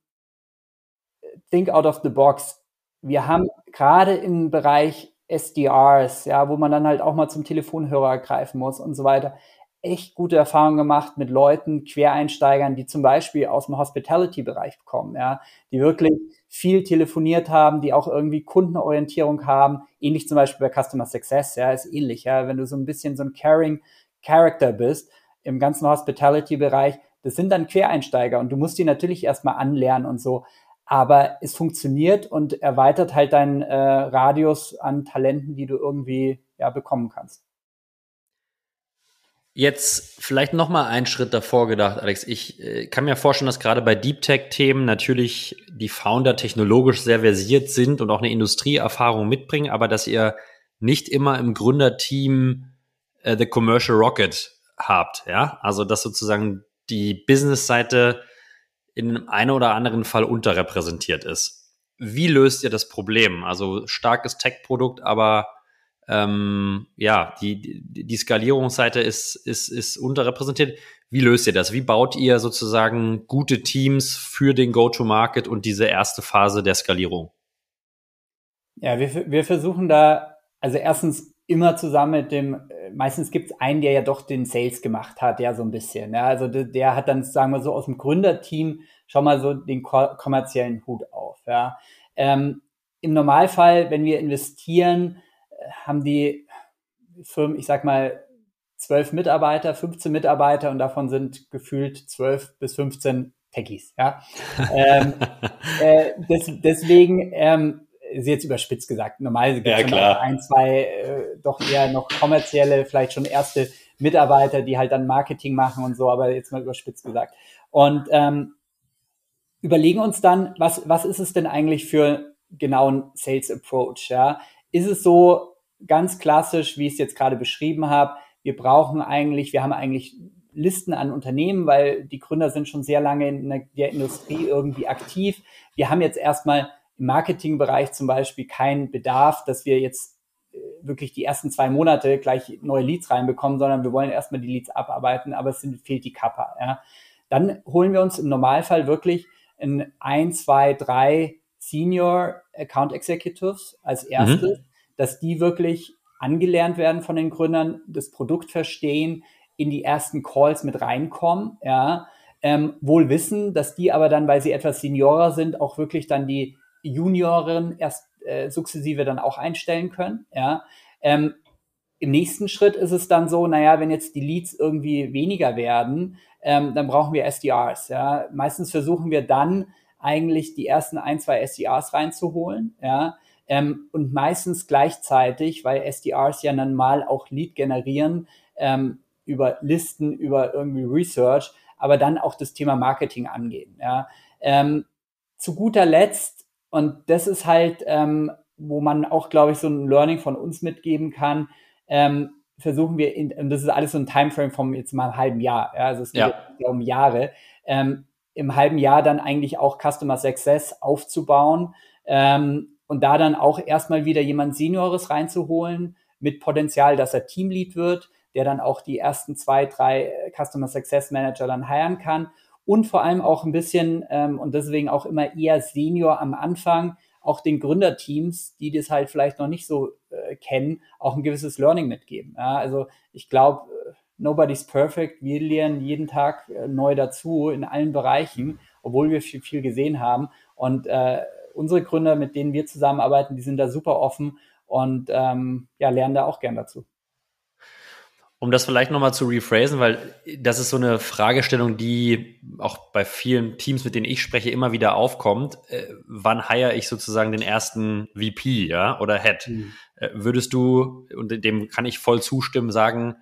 think out of the box. Wir haben gerade im Bereich SDRs, ja, wo man dann halt auch mal zum Telefonhörer greifen muss und so weiter, echt gute Erfahrungen gemacht mit Leuten, Quereinsteigern, die zum Beispiel aus dem Hospitality-Bereich kommen, ja, die wirklich viel telefoniert haben, die auch irgendwie Kundenorientierung haben, ähnlich zum Beispiel bei Customer Success, ja, ist ähnlich, ja, wenn du so ein bisschen so ein caring Character bist im ganzen Hospitality-Bereich, das sind dann Quereinsteiger und du musst die natürlich erstmal anlernen und so aber es funktioniert und erweitert halt deinen äh, Radius an Talenten, die du irgendwie ja, bekommen kannst. Jetzt vielleicht noch mal einen Schritt davor gedacht, Alex. Ich äh, kann mir vorstellen, dass gerade bei Deep Tech Themen natürlich die Founder technologisch sehr versiert sind und auch eine Industrieerfahrung mitbringen, aber dass ihr nicht immer im Gründerteam äh, the Commercial Rocket habt, ja? Also dass sozusagen die Business-Seite in einem oder anderen Fall unterrepräsentiert ist. Wie löst ihr das Problem? Also starkes Tech-Produkt, aber ähm, ja, die, die Skalierungsseite ist, ist, ist unterrepräsentiert. Wie löst ihr das? Wie baut ihr sozusagen gute Teams für den Go-to-Market und diese erste Phase der Skalierung? Ja, wir, wir versuchen da, also erstens immer zusammen mit dem, äh, meistens gibt es einen, der ja doch den Sales gemacht hat, ja, so ein bisschen. Ja, also der, der hat dann, sagen wir so, aus dem Gründerteam schon mal so den kommerziellen Hut auf. Ja. Ähm, Im Normalfall, wenn wir investieren, äh, haben die Firmen, ich sag mal, zwölf Mitarbeiter, 15 Mitarbeiter und davon sind gefühlt zwölf bis 15 Techies. Ja. ähm, äh, des, deswegen ähm, ist jetzt überspitzt gesagt. Normalerweise gibt es ja, ein, zwei äh, doch eher noch kommerzielle, vielleicht schon erste Mitarbeiter, die halt dann Marketing machen und so, aber jetzt mal überspitzt gesagt. Und ähm, überlegen uns dann, was, was ist es denn eigentlich für genauen Sales Approach? Ja? Ist es so ganz klassisch, wie ich es jetzt gerade beschrieben habe? Wir brauchen eigentlich, wir haben eigentlich Listen an Unternehmen, weil die Gründer sind schon sehr lange in der Industrie irgendwie aktiv. Wir haben jetzt erstmal im Marketingbereich zum Beispiel keinen Bedarf, dass wir jetzt äh, wirklich die ersten zwei Monate gleich neue Leads reinbekommen, sondern wir wollen erstmal die Leads abarbeiten, aber es sind, fehlt die Kappa. Ja. Dann holen wir uns im Normalfall wirklich in ein, zwei, drei Senior Account Executives als erstes, mhm. dass die wirklich angelernt werden von den Gründern, das Produkt verstehen, in die ersten Calls mit reinkommen, ja, ähm, wohl wissen, dass die aber dann, weil sie etwas Seniorer sind, auch wirklich dann die Junioren erst äh, sukzessive dann auch einstellen können. Ja. Ähm, Im nächsten Schritt ist es dann so, naja, wenn jetzt die Leads irgendwie weniger werden, ähm, dann brauchen wir SDRs. Ja. Meistens versuchen wir dann eigentlich die ersten ein, zwei SDRs reinzuholen. Ja. Ähm, und meistens gleichzeitig, weil SDRs ja dann mal auch Lead generieren ähm, über Listen, über irgendwie Research, aber dann auch das Thema Marketing angehen. Ja. Ähm, zu guter Letzt und das ist halt, ähm, wo man auch, glaube ich, so ein Learning von uns mitgeben kann. Ähm, versuchen wir, in, und das ist alles so ein Timeframe vom jetzt mal einem halben Jahr. Ja, also es geht ja. um Jahre. Ähm, Im halben Jahr dann eigentlich auch Customer Success aufzubauen ähm, und da dann auch erstmal wieder jemand Seniores reinzuholen, mit Potenzial, dass er Teamlead wird, der dann auch die ersten zwei, drei Customer Success Manager dann heiren kann und vor allem auch ein bisschen ähm, und deswegen auch immer eher Senior am Anfang, auch den Gründerteams, die das halt vielleicht noch nicht so äh, kennen, auch ein gewisses Learning mitgeben. Ja, also ich glaube, äh, nobody's perfect. Wir lernen jeden Tag äh, neu dazu in allen Bereichen, obwohl wir viel, viel gesehen haben. Und äh, unsere Gründer, mit denen wir zusammenarbeiten, die sind da super offen und ähm, ja, lernen da auch gern dazu. Um das vielleicht nochmal zu rephrasen, weil das ist so eine Fragestellung, die auch bei vielen Teams, mit denen ich spreche, immer wieder aufkommt. Äh, wann heiere ich sozusagen den ersten VP, ja, oder Head? Mhm. Äh, würdest du, und dem kann ich voll zustimmen, sagen,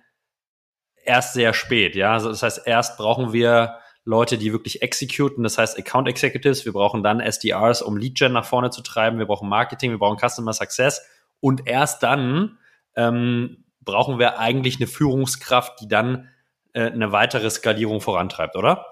erst sehr spät, ja? Also das heißt, erst brauchen wir Leute, die wirklich executen, das heißt Account Executives, wir brauchen dann SDRs, um Lead Gen nach vorne zu treiben, wir brauchen Marketing, wir brauchen Customer Success und erst dann ähm, brauchen wir eigentlich eine Führungskraft, die dann äh, eine weitere Skalierung vorantreibt, oder?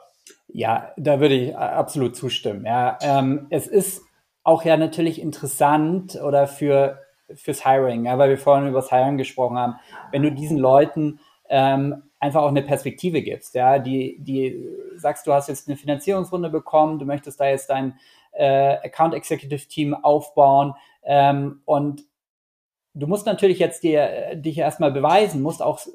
Ja, da würde ich absolut zustimmen. Ja, ähm, es ist auch ja natürlich interessant oder für fürs Hiring, ja, weil wir vorhin über das Hiring gesprochen haben. Wenn du diesen Leuten ähm, einfach auch eine Perspektive gibst, ja, die, die sagst, du hast jetzt eine Finanzierungsrunde bekommen, du möchtest da jetzt dein äh, Account Executive Team aufbauen ähm, und du musst natürlich jetzt dir, äh, dich erstmal beweisen, musst auch äh,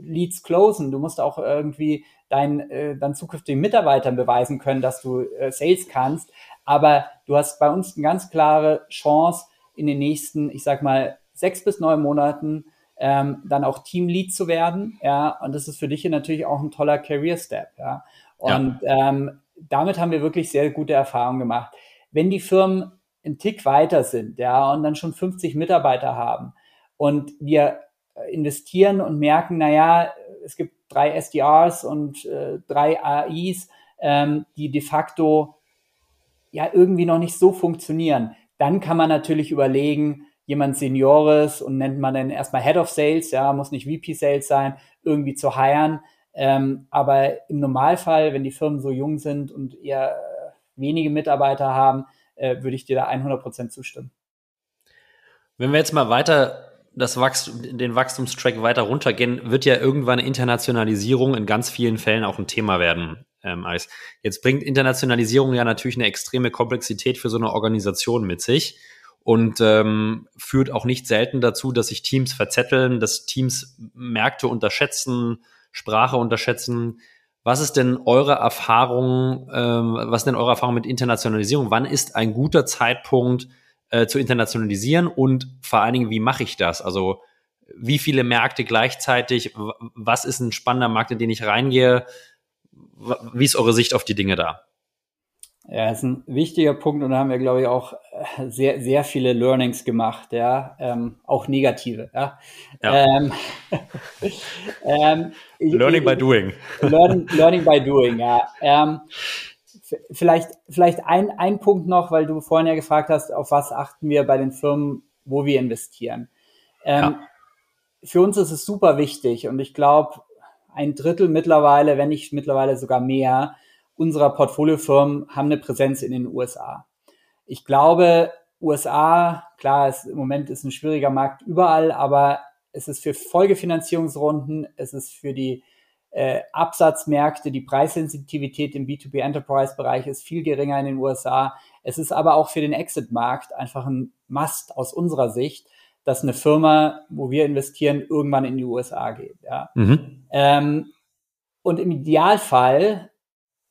Leads closen, du musst auch irgendwie deinen äh, dann zukünftigen Mitarbeitern beweisen können, dass du äh, Sales kannst. Aber du hast bei uns eine ganz klare Chance, in den nächsten, ich sag mal, sechs bis neun Monaten ähm, dann auch Teamlead zu werden. Ja, und das ist für dich natürlich auch ein toller Career Step. Ja, und ja. Ähm, damit haben wir wirklich sehr gute Erfahrungen gemacht. Wenn die Firmen einen Tick weiter sind, ja, und dann schon 50 Mitarbeiter haben und wir investieren und merken, naja, es gibt drei SDRs und äh, drei AIs, ähm, die de facto ja irgendwie noch nicht so funktionieren, dann kann man natürlich überlegen, jemand Seniores und nennt man dann erstmal Head of Sales, ja, muss nicht VP Sales sein, irgendwie zu hiren. Ähm, aber im Normalfall, wenn die Firmen so jung sind und eher wenige Mitarbeiter haben, äh, würde ich dir da 100% zustimmen. Wenn wir jetzt mal weiter das Wachstum, den Wachstumstrack weiter runtergehen, wird ja irgendwann Internationalisierung in ganz vielen Fällen auch ein Thema werden. Ähm, jetzt bringt Internationalisierung ja natürlich eine extreme Komplexität für so eine Organisation mit sich und ähm, führt auch nicht selten dazu, dass sich Teams verzetteln, dass Teams Märkte unterschätzen, Sprache unterschätzen. Was ist denn eure Erfahrung, ähm, was ist denn eure Erfahrung mit Internationalisierung? Wann ist ein guter Zeitpunkt äh, zu internationalisieren und vor allen Dingen, wie mache ich das? Also wie viele Märkte gleichzeitig? Was ist ein spannender Markt, in den ich reingehe? Wie ist eure Sicht auf die Dinge da? Ja, ist ein wichtiger Punkt und da haben wir, glaube ich, auch sehr, sehr viele Learnings gemacht, ja, ähm, auch negative, ja. ja. Ähm, ähm, learning by doing. Learning, learning by doing, ja. Ähm, vielleicht, vielleicht ein, ein Punkt noch, weil du vorhin ja gefragt hast, auf was achten wir bei den Firmen, wo wir investieren. Ähm, ja. Für uns ist es super wichtig und ich glaube, ein Drittel mittlerweile, wenn nicht mittlerweile sogar mehr, unserer Portfoliofirmen haben eine Präsenz in den USA. Ich glaube, USA, klar, es, im Moment ist ein schwieriger Markt überall, aber es ist für Folgefinanzierungsrunden, es ist für die äh, Absatzmärkte, die Preissensitivität im B2B Enterprise Bereich ist viel geringer in den USA. Es ist aber auch für den Exit-Markt einfach ein Must aus unserer Sicht, dass eine Firma, wo wir investieren, irgendwann in die USA geht. Ja. Mhm. Ähm, und im Idealfall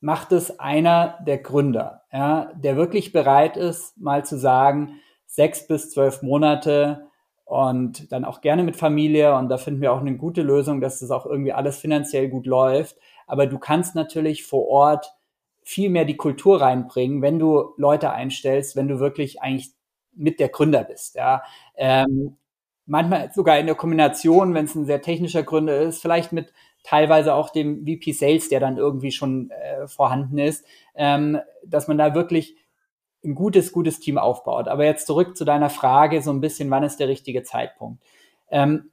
macht es einer der Gründer, ja, der wirklich bereit ist, mal zu sagen, sechs bis zwölf Monate und dann auch gerne mit Familie. Und da finden wir auch eine gute Lösung, dass das auch irgendwie alles finanziell gut läuft. Aber du kannst natürlich vor Ort viel mehr die Kultur reinbringen, wenn du Leute einstellst, wenn du wirklich eigentlich mit der Gründer bist. Ja. Ähm, manchmal sogar in der Kombination, wenn es ein sehr technischer Gründer ist, vielleicht mit teilweise auch dem VP Sales, der dann irgendwie schon äh, vorhanden ist, ähm, dass man da wirklich ein gutes, gutes Team aufbaut. Aber jetzt zurück zu deiner Frage, so ein bisschen, wann ist der richtige Zeitpunkt? Ähm,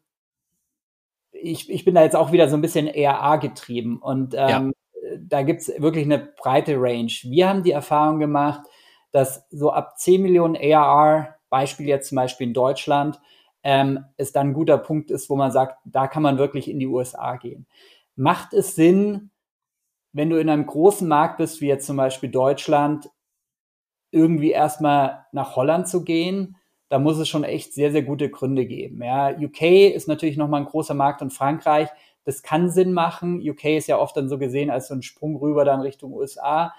ich, ich bin da jetzt auch wieder so ein bisschen ERA getrieben und ähm, ja. da gibt's wirklich eine breite Range. Wir haben die Erfahrung gemacht, dass so ab 10 Millionen ARR, Beispiel jetzt zum Beispiel in Deutschland, ähm, es dann ein guter Punkt ist, wo man sagt, da kann man wirklich in die USA gehen. Macht es Sinn, wenn du in einem großen Markt bist, wie jetzt zum Beispiel Deutschland, irgendwie erstmal nach Holland zu gehen? Da muss es schon echt sehr, sehr gute Gründe geben. Ja, UK ist natürlich nochmal ein großer Markt und Frankreich. Das kann Sinn machen. UK ist ja oft dann so gesehen als so ein Sprung rüber dann Richtung USA.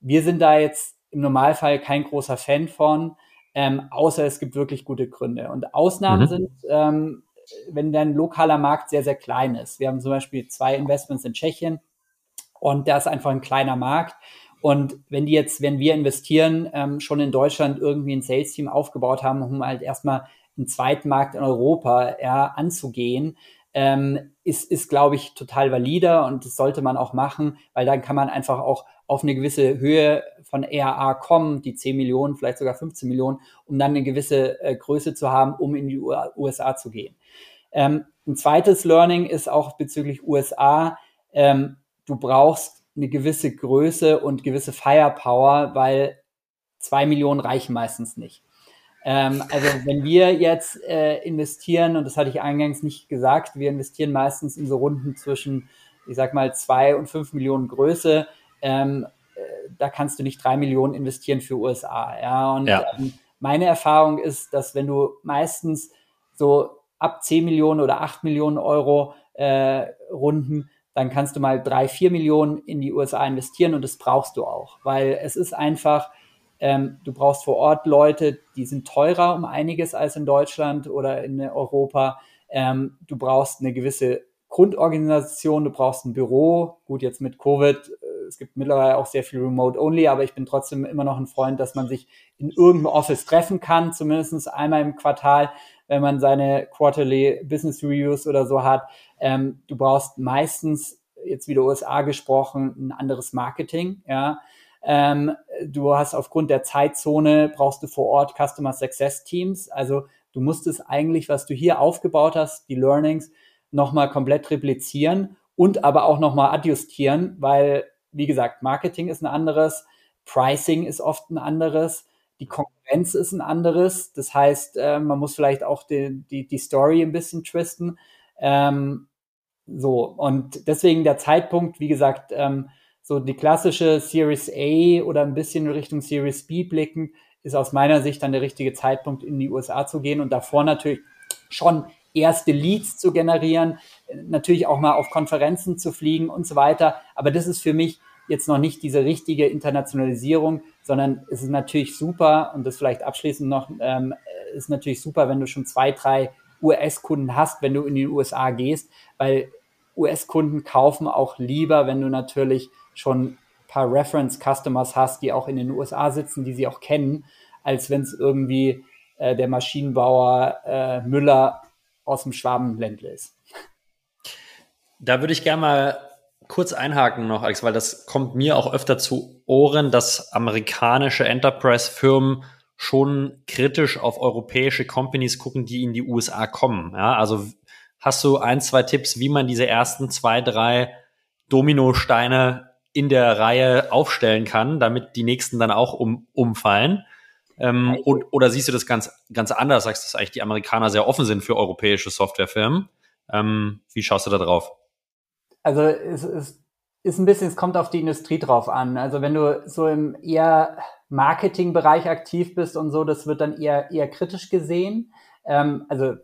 Wir sind da jetzt im Normalfall kein großer Fan von, ähm, außer es gibt wirklich gute Gründe. Und Ausnahmen mhm. sind, ähm, wenn dein lokaler Markt sehr, sehr klein ist. Wir haben zum Beispiel zwei Investments in Tschechien und da ist einfach ein kleiner Markt. Und wenn die jetzt, wenn wir investieren, ähm, schon in Deutschland irgendwie ein Sales-Team aufgebaut haben, um halt erstmal einen zweiten Markt in Europa ja, anzugehen, ähm, ist, ist glaube ich, total valider und das sollte man auch machen, weil dann kann man einfach auch auf eine gewisse Höhe von ERA kommen, die 10 Millionen, vielleicht sogar 15 Millionen, um dann eine gewisse äh, Größe zu haben, um in die USA zu gehen. Ähm, ein zweites Learning ist auch bezüglich USA, ähm, du brauchst eine gewisse Größe und gewisse Firepower, weil zwei Millionen reichen meistens nicht. Ähm, also wenn wir jetzt äh, investieren, und das hatte ich eingangs nicht gesagt, wir investieren meistens in so Runden zwischen, ich sag mal, zwei und fünf Millionen Größe. Ähm, äh, da kannst du nicht drei Millionen investieren für USA. Ja, und ja. Ähm, meine Erfahrung ist, dass wenn du meistens so ab zehn Millionen oder acht Millionen Euro äh, Runden, dann kannst du mal drei, vier Millionen in die USA investieren und das brauchst du auch, weil es ist einfach, ähm, du brauchst vor Ort Leute, die sind teurer um einiges als in Deutschland oder in Europa. Ähm, du brauchst eine gewisse Grundorganisation, du brauchst ein Büro. Gut, jetzt mit Covid, es gibt mittlerweile auch sehr viel Remote-Only, aber ich bin trotzdem immer noch ein Freund, dass man sich in irgendeinem Office treffen kann, zumindest einmal im Quartal, wenn man seine Quarterly Business Reviews oder so hat. Ähm, du brauchst meistens, jetzt wieder USA gesprochen, ein anderes Marketing, ja. Ähm, du hast aufgrund der Zeitzone brauchst du vor Ort Customer Success Teams. Also du musst es eigentlich, was du hier aufgebaut hast, die Learnings, nochmal komplett replizieren und aber auch nochmal adjustieren, weil, wie gesagt, Marketing ist ein anderes, Pricing ist oft ein anderes, die Konkurrenz ist ein anderes. Das heißt, äh, man muss vielleicht auch die, die, die Story ein bisschen twisten. Ähm, so, und deswegen der Zeitpunkt, wie gesagt, ähm, so die klassische Series A oder ein bisschen Richtung Series B blicken, ist aus meiner Sicht dann der richtige Zeitpunkt, in die USA zu gehen und davor natürlich schon erste Leads zu generieren, natürlich auch mal auf Konferenzen zu fliegen und so weiter. Aber das ist für mich jetzt noch nicht diese richtige Internationalisierung, sondern es ist natürlich super, und das vielleicht abschließend noch, ähm, ist natürlich super, wenn du schon zwei, drei US-Kunden hast, wenn du in die USA gehst, weil US-Kunden kaufen auch lieber, wenn du natürlich schon ein paar Reference-Customers hast, die auch in den USA sitzen, die sie auch kennen, als wenn es irgendwie äh, der Maschinenbauer äh, Müller aus dem Schwabenländle ist. Da würde ich gerne mal kurz einhaken noch, Alex, weil das kommt mir auch öfter zu Ohren, dass amerikanische Enterprise-Firmen schon kritisch auf europäische Companies gucken, die in die USA kommen. Ja, also hast du ein, zwei Tipps, wie man diese ersten zwei, drei Dominosteine in der Reihe aufstellen kann, damit die nächsten dann auch um, umfallen? Ähm, und, oder siehst du das ganz, ganz anders? Sagst du, dass eigentlich die Amerikaner sehr offen sind für europäische Softwarefirmen? Ähm, wie schaust du da drauf? Also es, es ist ein bisschen, es kommt auf die Industrie drauf an. Also wenn du so im eher Marketingbereich aktiv bist und so, das wird dann eher, eher kritisch gesehen. Ähm, also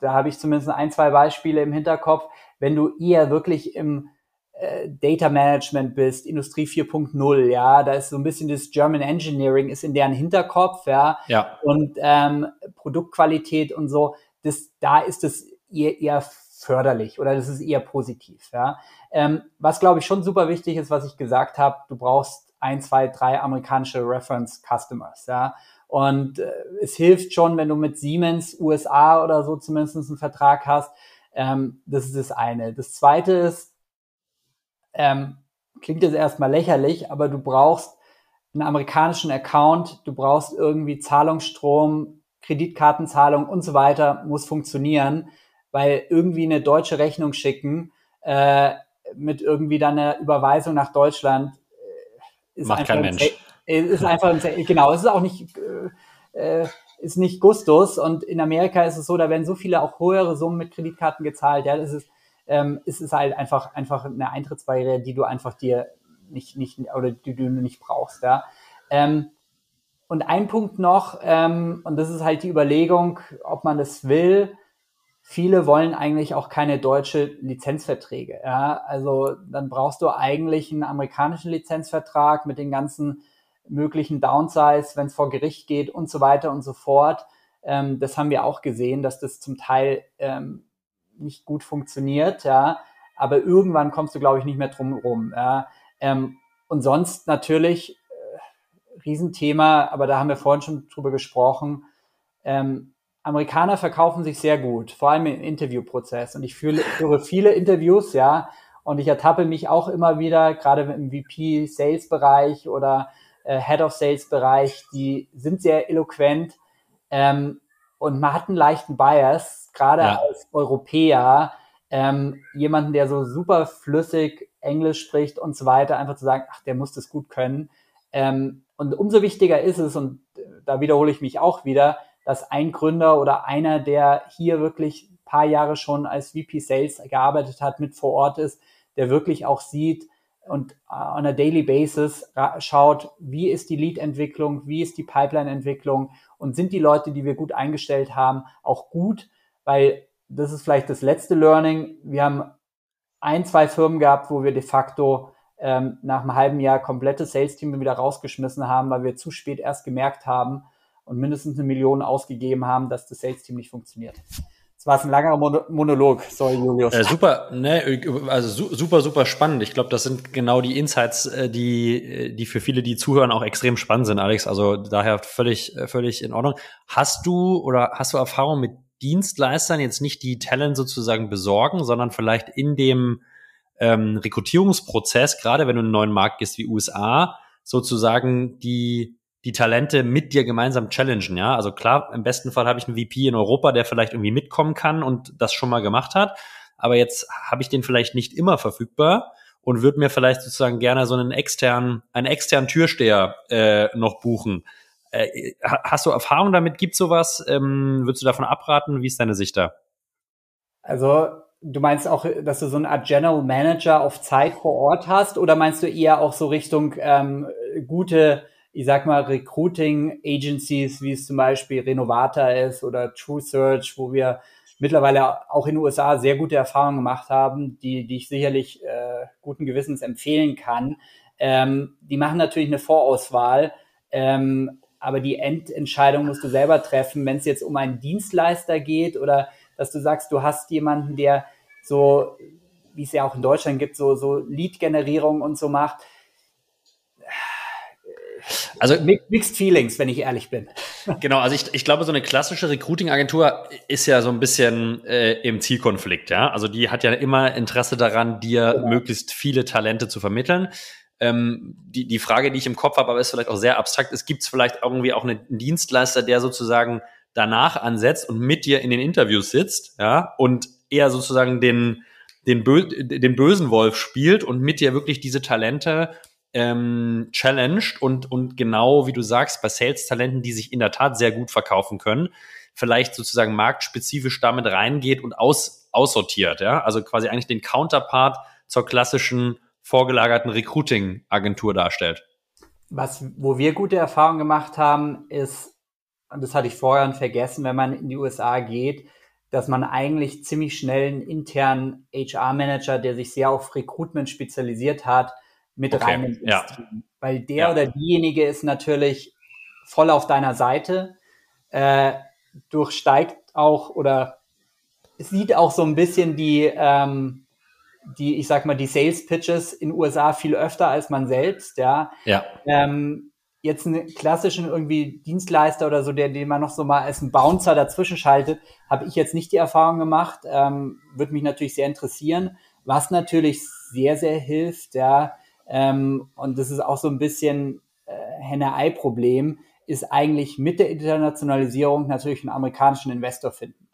da habe ich zumindest ein, zwei Beispiele im Hinterkopf. Wenn du eher wirklich im Data Management bist, Industrie 4.0, ja, da ist so ein bisschen das German Engineering ist in deren Hinterkopf, ja, ja. und ähm, Produktqualität und so, das, da ist es eher, eher förderlich oder das ist eher positiv. Ja. Ähm, was glaube ich schon super wichtig ist, was ich gesagt habe, du brauchst ein, zwei, drei amerikanische Reference Customers. Ja. Und äh, es hilft schon, wenn du mit Siemens USA oder so zumindest einen Vertrag hast. Ähm, das ist das eine. Das zweite ist, ähm, klingt jetzt erstmal lächerlich, aber du brauchst einen amerikanischen Account, du brauchst irgendwie Zahlungsstrom, Kreditkartenzahlung und so weiter, muss funktionieren weil irgendwie eine deutsche Rechnung schicken äh, mit irgendwie dann einer Überweisung nach Deutschland äh, ist Macht kein Mensch. Ist einfach ein, genau, es ist auch nicht äh, äh, ist nicht Gustus. Und in Amerika ist es so, da werden so viele auch höhere Summen mit Kreditkarten gezahlt. Ja, das ist, ähm, es ist halt einfach, einfach eine Eintrittsbarriere, die du einfach dir nicht, nicht, oder die du nicht brauchst. Ja. Ähm, und ein Punkt noch, ähm, und das ist halt die Überlegung, ob man das will. Viele wollen eigentlich auch keine deutsche Lizenzverträge. Ja? Also dann brauchst du eigentlich einen amerikanischen Lizenzvertrag mit den ganzen möglichen Downsides, wenn es vor Gericht geht und so weiter und so fort. Ähm, das haben wir auch gesehen, dass das zum Teil ähm, nicht gut funktioniert. Ja? Aber irgendwann kommst du, glaube ich, nicht mehr drum rum. Ja? Ähm, und sonst natürlich Riesenthema, aber da haben wir vorhin schon drüber gesprochen. Ähm, Amerikaner verkaufen sich sehr gut, vor allem im Interviewprozess. Und ich fühle, führe viele Interviews, ja, und ich ertappe mich auch immer wieder, gerade im VP-Sales-Bereich oder äh, Head of Sales-Bereich, die sind sehr eloquent ähm, und man hat einen leichten Bias, gerade ja. als Europäer, ähm, jemanden, der so super flüssig Englisch spricht und so weiter, einfach zu sagen, ach, der muss das gut können. Ähm, und umso wichtiger ist es, und da wiederhole ich mich auch wieder, dass ein Gründer oder einer, der hier wirklich ein paar Jahre schon als VP Sales gearbeitet hat, mit vor Ort ist, der wirklich auch sieht und on a daily basis schaut, wie ist die Lead-Entwicklung, wie ist die Pipeline-Entwicklung und sind die Leute, die wir gut eingestellt haben, auch gut, weil das ist vielleicht das letzte Learning. Wir haben ein, zwei Firmen gehabt, wo wir de facto ähm, nach einem halben Jahr komplettes Sales-Team wieder rausgeschmissen haben, weil wir zu spät erst gemerkt haben und mindestens eine Million ausgegeben haben, dass das Sales-Team nicht funktioniert. Das war ein langer Monolog, sorry Julius. Äh, super, ne, also su super, super spannend. Ich glaube, das sind genau die Insights, äh, die, äh, die für viele, die zuhören, auch extrem spannend sind, Alex. Also daher völlig, äh, völlig in Ordnung. Hast du oder hast du Erfahrung mit Dienstleistern jetzt nicht die Talent sozusagen besorgen, sondern vielleicht in dem ähm, Rekrutierungsprozess, gerade wenn du in einen neuen Markt gehst wie USA, sozusagen die die Talente mit dir gemeinsam challengen, ja. Also klar, im besten Fall habe ich einen VP in Europa, der vielleicht irgendwie mitkommen kann und das schon mal gemacht hat. Aber jetzt habe ich den vielleicht nicht immer verfügbar und würde mir vielleicht sozusagen gerne so einen externen, einen externen Türsteher äh, noch buchen. Äh, hast du Erfahrung damit? Gibt sowas? Ähm, würdest du davon abraten? Wie ist deine Sicht da? Also du meinst auch, dass du so eine Art General Manager auf Zeit vor Ort hast oder meinst du eher auch so Richtung ähm, gute, ich sag mal, Recruiting Agencies, wie es zum Beispiel Renovata ist oder True Search, wo wir mittlerweile auch in den USA sehr gute Erfahrungen gemacht haben, die, die ich sicherlich äh, guten Gewissens empfehlen kann. Ähm, die machen natürlich eine Vorauswahl, ähm, aber die Endentscheidung musst du selber treffen, wenn es jetzt um einen Dienstleister geht oder dass du sagst, du hast jemanden, der so, wie es ja auch in Deutschland gibt, so, so Lead-Generierung und so macht. Also Mixed Feelings, wenn ich ehrlich bin. Genau, also ich, ich glaube, so eine klassische Recruiting-Agentur ist ja so ein bisschen äh, im Zielkonflikt, ja. Also die hat ja immer Interesse daran, dir genau. möglichst viele Talente zu vermitteln. Ähm, die, die Frage, die ich im Kopf habe, aber ist vielleicht auch sehr abstrakt, es gibt vielleicht irgendwie auch einen Dienstleister, der sozusagen danach ansetzt und mit dir in den Interviews sitzt, ja, und eher sozusagen den, den, Bö den bösen Wolf spielt und mit dir wirklich diese Talente ähm, challenged und, und genau, wie du sagst, bei Sales-Talenten, die sich in der Tat sehr gut verkaufen können, vielleicht sozusagen marktspezifisch damit reingeht und aus, aussortiert, ja, also quasi eigentlich den Counterpart zur klassischen vorgelagerten Recruiting-Agentur darstellt. Was, wo wir gute Erfahrungen gemacht haben, ist und das hatte ich vorher vergessen, wenn man in die USA geht, dass man eigentlich ziemlich schnell einen internen HR-Manager, der sich sehr auf Recruitment spezialisiert hat, mit okay, rein ins ja. Team. Weil der ja. oder diejenige ist natürlich voll auf deiner Seite, äh, durchsteigt auch oder sieht auch so ein bisschen die, ähm, die, ich sag mal, die Sales Pitches in USA viel öfter als man selbst, ja. Ja. Ähm, jetzt einen klassischen irgendwie Dienstleister oder so, der den man noch so mal als ein Bouncer dazwischen schaltet, habe ich jetzt nicht die Erfahrung gemacht. Ähm, Würde mich natürlich sehr interessieren. Was natürlich sehr, sehr hilft, ja, ähm, und das ist auch so ein bisschen äh, Henne-Ei-Problem, ist eigentlich mit der Internationalisierung natürlich einen amerikanischen Investor finden.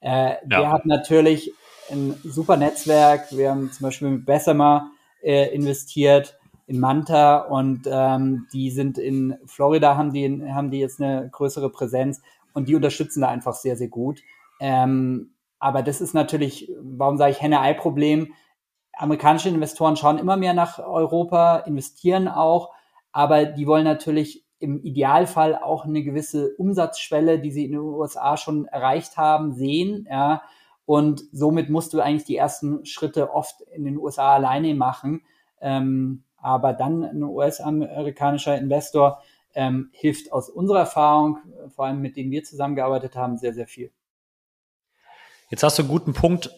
Äh, ja. Der hat natürlich ein super Netzwerk. Wir haben zum Beispiel mit Bessemer äh, investiert in Manta und ähm, die sind in Florida, haben die, haben die jetzt eine größere Präsenz und die unterstützen da einfach sehr, sehr gut. Ähm, aber das ist natürlich, warum sage ich Henne-Ei-Problem? Amerikanische Investoren schauen immer mehr nach Europa, investieren auch, aber die wollen natürlich im Idealfall auch eine gewisse Umsatzschwelle, die sie in den USA schon erreicht haben, sehen. Ja. Und somit musst du eigentlich die ersten Schritte oft in den USA alleine machen. Ähm, aber dann ein US-amerikanischer Investor ähm, hilft aus unserer Erfahrung, vor allem mit denen wir zusammengearbeitet haben, sehr, sehr viel. Jetzt hast du einen guten Punkt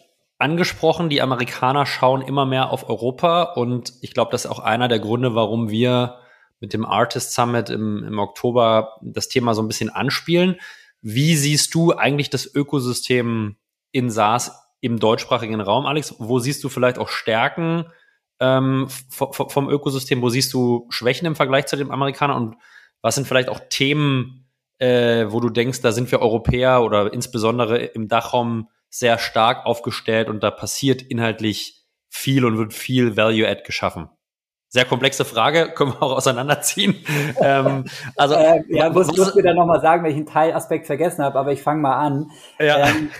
angesprochen. Die Amerikaner schauen immer mehr auf Europa und ich glaube, das ist auch einer der Gründe, warum wir mit dem Artist Summit im, im Oktober das Thema so ein bisschen anspielen. Wie siehst du eigentlich das Ökosystem in SaaS im deutschsprachigen Raum, Alex? Wo siehst du vielleicht auch Stärken ähm, vom Ökosystem? Wo siehst du Schwächen im Vergleich zu den Amerikanern? Und was sind vielleicht auch Themen, äh, wo du denkst, da sind wir Europäer oder insbesondere im Dachraum sehr stark aufgestellt und da passiert inhaltlich viel und wird viel Value-Add geschaffen? Sehr komplexe Frage, können wir auch auseinanderziehen. ähm, also, äh, ja, muss ich muss wieder nochmal sagen, welchen Teilaspekt vergessen habe, aber ich fange mal an. Ja. Ähm,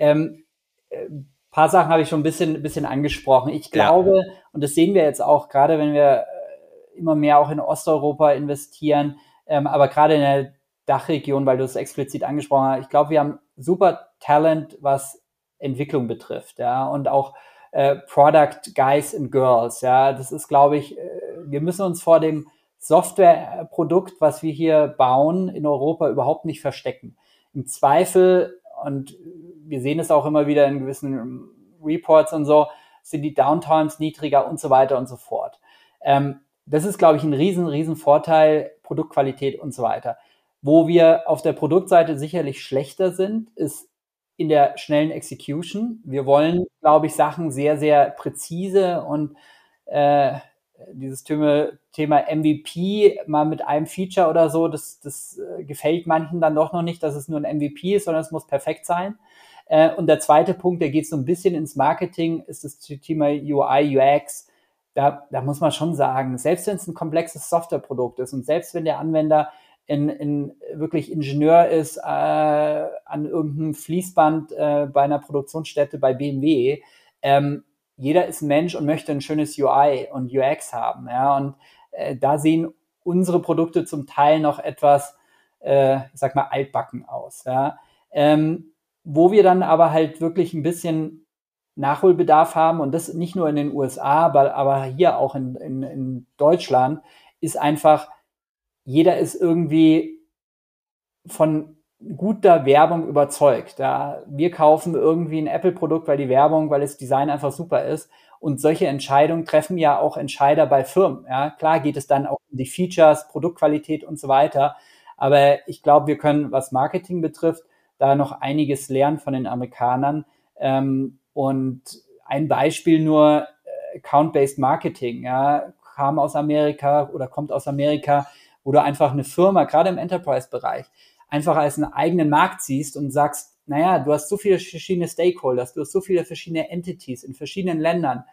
ähm, äh, paar Sachen habe ich schon ein bisschen, bisschen angesprochen. Ich glaube, ja. und das sehen wir jetzt auch, gerade wenn wir äh, immer mehr auch in Osteuropa investieren, ähm, aber gerade in der Dachregion, weil du es explizit angesprochen hast, ich glaube, wir haben super Talent, was Entwicklung betrifft, ja, und auch äh, Product Guys and Girls. Ja, das ist, glaube ich, äh, wir müssen uns vor dem Softwareprodukt, was wir hier bauen, in Europa überhaupt nicht verstecken. Im Zweifel, und wir sehen es auch immer wieder in gewissen Reports und so, sind die Downtimes niedriger und so weiter und so fort. Ähm, das ist, glaube ich, ein riesen, riesen Vorteil, Produktqualität und so weiter. Wo wir auf der Produktseite sicherlich schlechter sind, ist in der schnellen Execution. Wir wollen, glaube ich, Sachen sehr, sehr präzise und äh, dieses Thema, MVP mal mit einem Feature oder so, das, das äh, gefällt manchen dann doch noch nicht, dass es nur ein MVP ist, sondern es muss perfekt sein. Äh, und der zweite Punkt, der geht so ein bisschen ins Marketing, ist das Thema UI, UX. Da, da muss man schon sagen, selbst wenn es ein komplexes Softwareprodukt ist und selbst wenn der Anwender in, in wirklich Ingenieur ist äh, an irgendeinem Fließband äh, bei einer Produktionsstätte bei BMW. Ähm, jeder ist Mensch und möchte ein schönes UI und UX haben. Ja, und äh, da sehen unsere Produkte zum Teil noch etwas, äh, ich sag mal, altbacken aus. Ja. Ähm, wo wir dann aber halt wirklich ein bisschen Nachholbedarf haben und das nicht nur in den USA, aber, aber hier auch in, in, in Deutschland, ist einfach jeder ist irgendwie von guter Werbung überzeugt. Ja, wir kaufen irgendwie ein Apple-Produkt, weil die Werbung, weil das Design einfach super ist. Und solche Entscheidungen treffen ja auch Entscheider bei Firmen. Ja, klar geht es dann auch um die Features, Produktqualität und so weiter. Aber ich glaube, wir können, was Marketing betrifft, da noch einiges lernen von den Amerikanern. Ähm, und ein Beispiel nur äh, Account-Based Marketing, ja, kam aus Amerika oder kommt aus Amerika du einfach eine Firma, gerade im Enterprise-Bereich, einfach als einen eigenen Markt siehst und sagst, naja, du hast so viele verschiedene Stakeholders, du hast so viele verschiedene Entities in verschiedenen Ländern.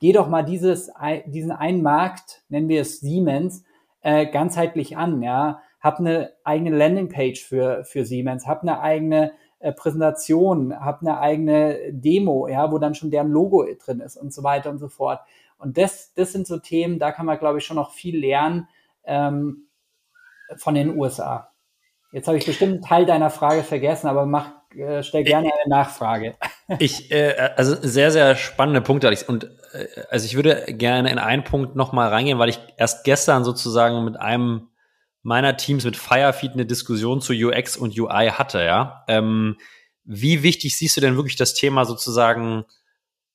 Geh doch mal dieses, diesen einen Markt, nennen wir es Siemens, äh, ganzheitlich an, ja. Hab eine eigene Landingpage für, für Siemens, hab eine eigene äh, Präsentation, hab eine eigene Demo, ja, wo dann schon deren Logo drin ist und so weiter und so fort. Und das, das sind so Themen, da kann man, glaube ich, schon noch viel lernen, ähm, von den USA. Jetzt habe ich bestimmt einen Teil deiner Frage vergessen, aber mach, äh, stell gerne eine Nachfrage. Ich, äh, also sehr, sehr spannende Punkte. Und äh, also ich würde gerne in einen Punkt nochmal reingehen, weil ich erst gestern sozusagen mit einem meiner Teams mit Firefeed eine Diskussion zu UX und UI hatte, ja. Ähm, wie wichtig siehst du denn wirklich das Thema sozusagen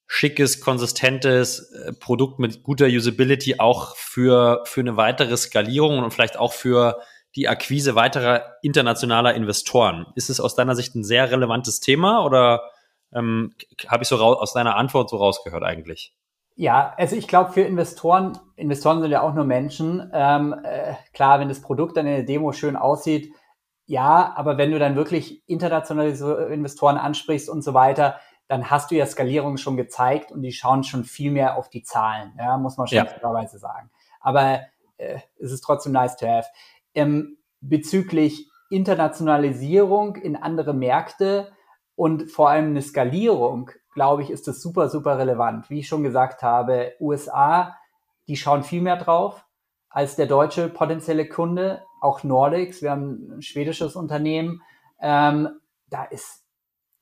schickes, konsistentes äh, Produkt mit guter Usability auch für, für eine weitere Skalierung und vielleicht auch für die Akquise weiterer internationaler Investoren. Ist es aus deiner Sicht ein sehr relevantes Thema oder ähm, habe ich so aus deiner Antwort so rausgehört eigentlich? Ja, also ich glaube für Investoren, Investoren sind ja auch nur Menschen. Ähm, äh, klar, wenn das Produkt dann in der Demo schön aussieht, ja, aber wenn du dann wirklich internationale Investoren ansprichst und so weiter, dann hast du ja Skalierung schon gezeigt und die schauen schon viel mehr auf die Zahlen, ja, muss man schon ja. fairerweise sagen. Aber äh, es ist trotzdem nice to have. Ähm, bezüglich Internationalisierung in andere Märkte und vor allem eine Skalierung, glaube ich, ist das super, super relevant. Wie ich schon gesagt habe, USA, die schauen viel mehr drauf als der deutsche potenzielle Kunde, auch Nordics, wir haben ein schwedisches Unternehmen, ähm, da ist,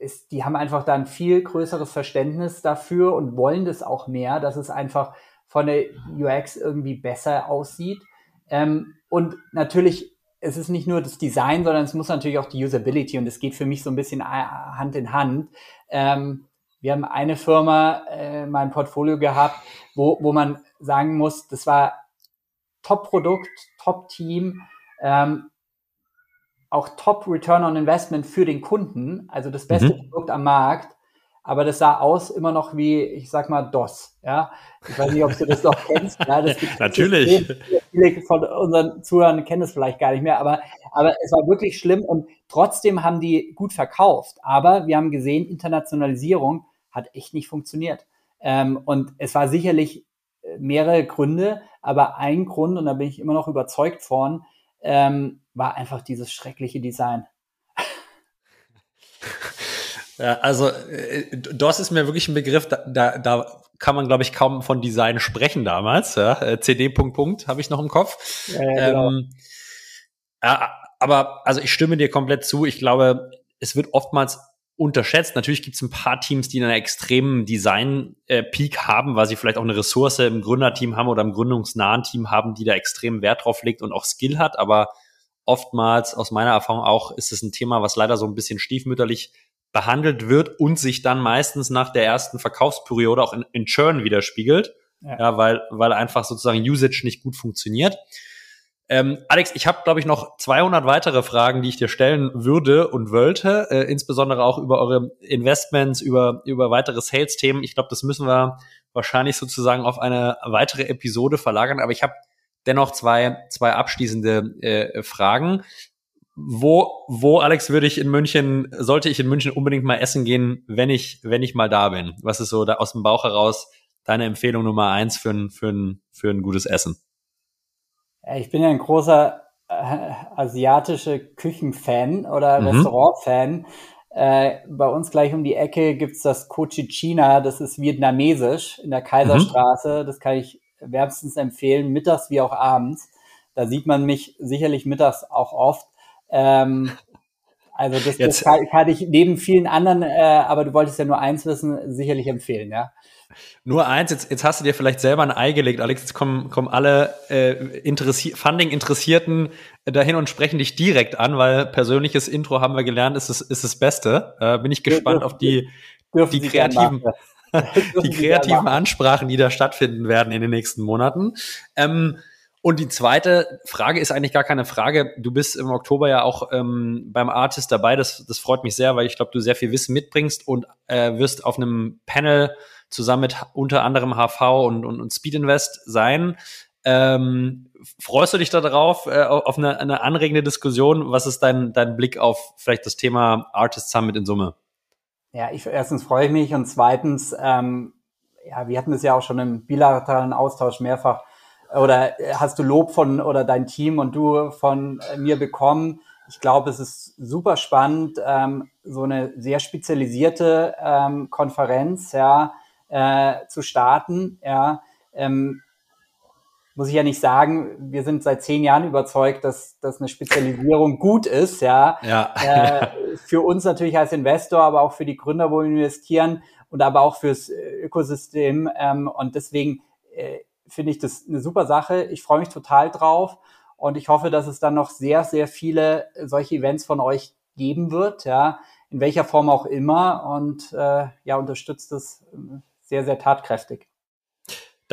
ist, die haben einfach da ein viel größeres Verständnis dafür und wollen das auch mehr, dass es einfach von der UX irgendwie besser aussieht. Ähm, und natürlich es ist nicht nur das Design, sondern es muss natürlich auch die Usability und es geht für mich so ein bisschen äh, Hand in Hand. Ähm, wir haben eine Firma äh, in meinem Portfolio gehabt, wo, wo man sagen muss, das war Top-Produkt, Top-Team, ähm, auch Top-Return on Investment für den Kunden, also das beste mhm. Produkt am Markt aber das sah aus immer noch wie, ich sag mal, DOS. Ja, ich weiß nicht, ob du das noch kennst. Ja, das Natürlich. viele von unseren Zuhörern kennen es vielleicht gar nicht mehr, aber, aber es war wirklich schlimm und trotzdem haben die gut verkauft. Aber wir haben gesehen, Internationalisierung hat echt nicht funktioniert. Ähm, und es war sicherlich äh, mehrere Gründe, aber ein Grund, und da bin ich immer noch überzeugt von, ähm, war einfach dieses schreckliche Design. Ja, also äh, DOS ist mir wirklich ein Begriff, da, da, da kann man, glaube ich, kaum von Design sprechen damals. Ja? Äh, CD Punkt Punkt habe ich noch im Kopf. Ja, genau. ähm, ja, aber also ich stimme dir komplett zu. Ich glaube, es wird oftmals unterschätzt. Natürlich gibt es ein paar Teams, die einen extremen Design-Peak haben, weil sie vielleicht auch eine Ressource im Gründerteam haben oder im gründungsnahen Team haben, die da extrem Wert drauf legt und auch Skill hat. Aber oftmals, aus meiner Erfahrung auch, ist es ein Thema, was leider so ein bisschen stiefmütterlich behandelt wird und sich dann meistens nach der ersten Verkaufsperiode auch in, in Churn widerspiegelt, ja. ja, weil, weil einfach sozusagen Usage nicht gut funktioniert. Ähm, Alex, ich habe, glaube ich, noch 200 weitere Fragen, die ich dir stellen würde und wollte, äh, insbesondere auch über eure Investments, über, über weitere Sales-Themen. Ich glaube, das müssen wir wahrscheinlich sozusagen auf eine weitere Episode verlagern, aber ich habe dennoch zwei, zwei abschließende äh, Fragen wo, wo, Alex, würde ich in München, sollte ich in München unbedingt mal essen gehen, wenn ich, wenn ich mal da bin? Was ist so da aus dem Bauch heraus deine Empfehlung Nummer eins für ein, für ein, für ein gutes Essen? Ich bin ja ein großer äh, asiatische Küchenfan oder mhm. Restaurantfan. Äh, bei uns gleich um die Ecke gibt's das Cochichina, das ist vietnamesisch in der Kaiserstraße. Mhm. Das kann ich wärmstens empfehlen, mittags wie auch abends. Da sieht man mich sicherlich mittags auch oft. Ähm, also das, das kann, ich neben vielen anderen, äh, aber du wolltest ja nur eins wissen, sicherlich empfehlen, ja. Nur eins, jetzt, jetzt hast du dir vielleicht selber ein Ei gelegt, Alex. Jetzt kommen, kommen alle äh, interessi Funding-Interessierten dahin und sprechen dich direkt an, weil persönliches Intro haben wir gelernt, ist es ist das Beste. Äh, bin ich gespannt dürfen, auf die, die kreativen, die kreativen Ansprachen, die da stattfinden werden in den nächsten Monaten. Ähm, und die zweite Frage ist eigentlich gar keine Frage. Du bist im Oktober ja auch ähm, beim Artist dabei. Das, das freut mich sehr, weil ich glaube, du sehr viel Wissen mitbringst und äh, wirst auf einem Panel zusammen mit unter anderem HV und, und, und Speed Invest sein. Ähm, freust du dich darauf, äh, auf eine, eine anregende Diskussion? Was ist dein, dein Blick auf vielleicht das Thema Artist Summit in Summe? Ja, ich, erstens freue ich mich und zweitens, ähm, ja, wir hatten es ja auch schon im bilateralen Austausch mehrfach oder hast du Lob von oder dein Team und du von mir bekommen? Ich glaube, es ist super spannend, ähm, so eine sehr spezialisierte ähm, Konferenz ja, äh, zu starten. Ja, ähm, muss ich ja nicht sagen, wir sind seit zehn Jahren überzeugt, dass, dass eine Spezialisierung gut ist, ja. ja. Äh, für uns natürlich als Investor, aber auch für die Gründer, wo wir investieren und aber auch fürs Ökosystem. Ähm, und deswegen äh, finde ich das eine super Sache. Ich freue mich total drauf und ich hoffe, dass es dann noch sehr, sehr viele solche Events von euch geben wird, ja, in welcher Form auch immer und äh, ja, unterstützt es äh, sehr, sehr tatkräftig.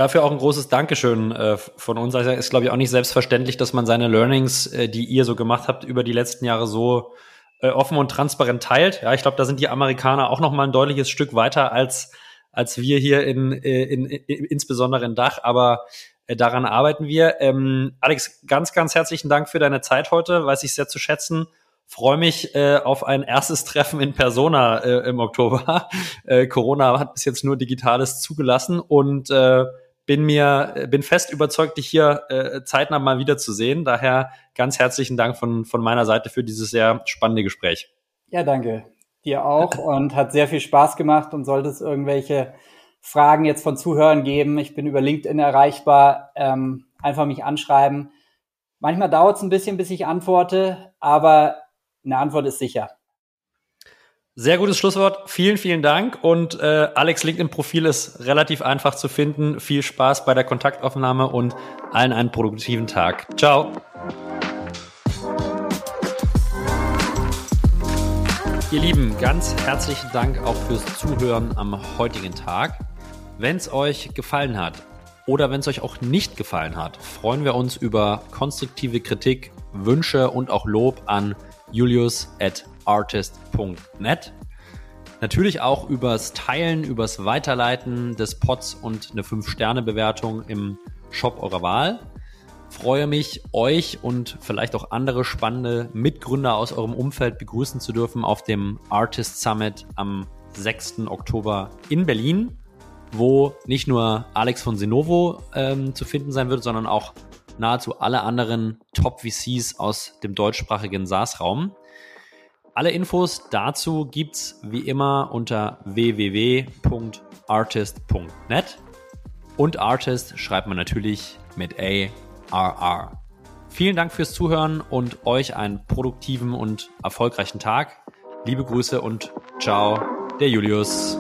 Dafür auch ein großes Dankeschön äh, von uns. Also ist, glaube ich, auch nicht selbstverständlich, dass man seine Learnings, äh, die ihr so gemacht habt, über die letzten Jahre so äh, offen und transparent teilt. Ja, ich glaube, da sind die Amerikaner auch noch mal ein deutliches Stück weiter als als wir hier in, äh, in, in insbesondere in Dach, aber äh, daran arbeiten wir. Ähm, Alex, ganz, ganz herzlichen Dank für deine Zeit heute, weiß ich sehr zu schätzen. Freue mich äh, auf ein erstes Treffen in Persona äh, im Oktober. Äh, Corona hat bis jetzt nur Digitales zugelassen und äh, bin mir, bin fest überzeugt, dich hier äh, zeitnah mal wiederzusehen. Daher ganz herzlichen Dank von, von meiner Seite für dieses sehr spannende Gespräch. Ja, danke. Dir auch und hat sehr viel Spaß gemacht und sollte es irgendwelche Fragen jetzt von Zuhörern geben. Ich bin über LinkedIn erreichbar. Ähm, einfach mich anschreiben. Manchmal dauert es ein bisschen, bis ich antworte, aber eine Antwort ist sicher. Sehr gutes Schlusswort. Vielen, vielen Dank. Und äh, Alex LinkedIn-Profil ist relativ einfach zu finden. Viel Spaß bei der Kontaktaufnahme und allen einen produktiven Tag. Ciao. Ihr Lieben, ganz herzlichen Dank auch fürs Zuhören am heutigen Tag. Wenn es euch gefallen hat oder wenn es euch auch nicht gefallen hat, freuen wir uns über konstruktive Kritik, Wünsche und auch Lob an julius artist.net. Natürlich auch übers Teilen, übers Weiterleiten des Pods und eine 5-Sterne-Bewertung im Shop eurer Wahl. Freue mich, euch und vielleicht auch andere spannende Mitgründer aus eurem Umfeld begrüßen zu dürfen auf dem Artist Summit am 6. Oktober in Berlin, wo nicht nur Alex von Senovo ähm, zu finden sein wird, sondern auch nahezu alle anderen Top-VCs aus dem deutschsprachigen SaaS-Raum. Alle Infos dazu gibt's wie immer unter www.artist.net und Artist schreibt man natürlich mit A R R. Vielen Dank fürs Zuhören und euch einen produktiven und erfolgreichen Tag. Liebe Grüße und ciao, der Julius.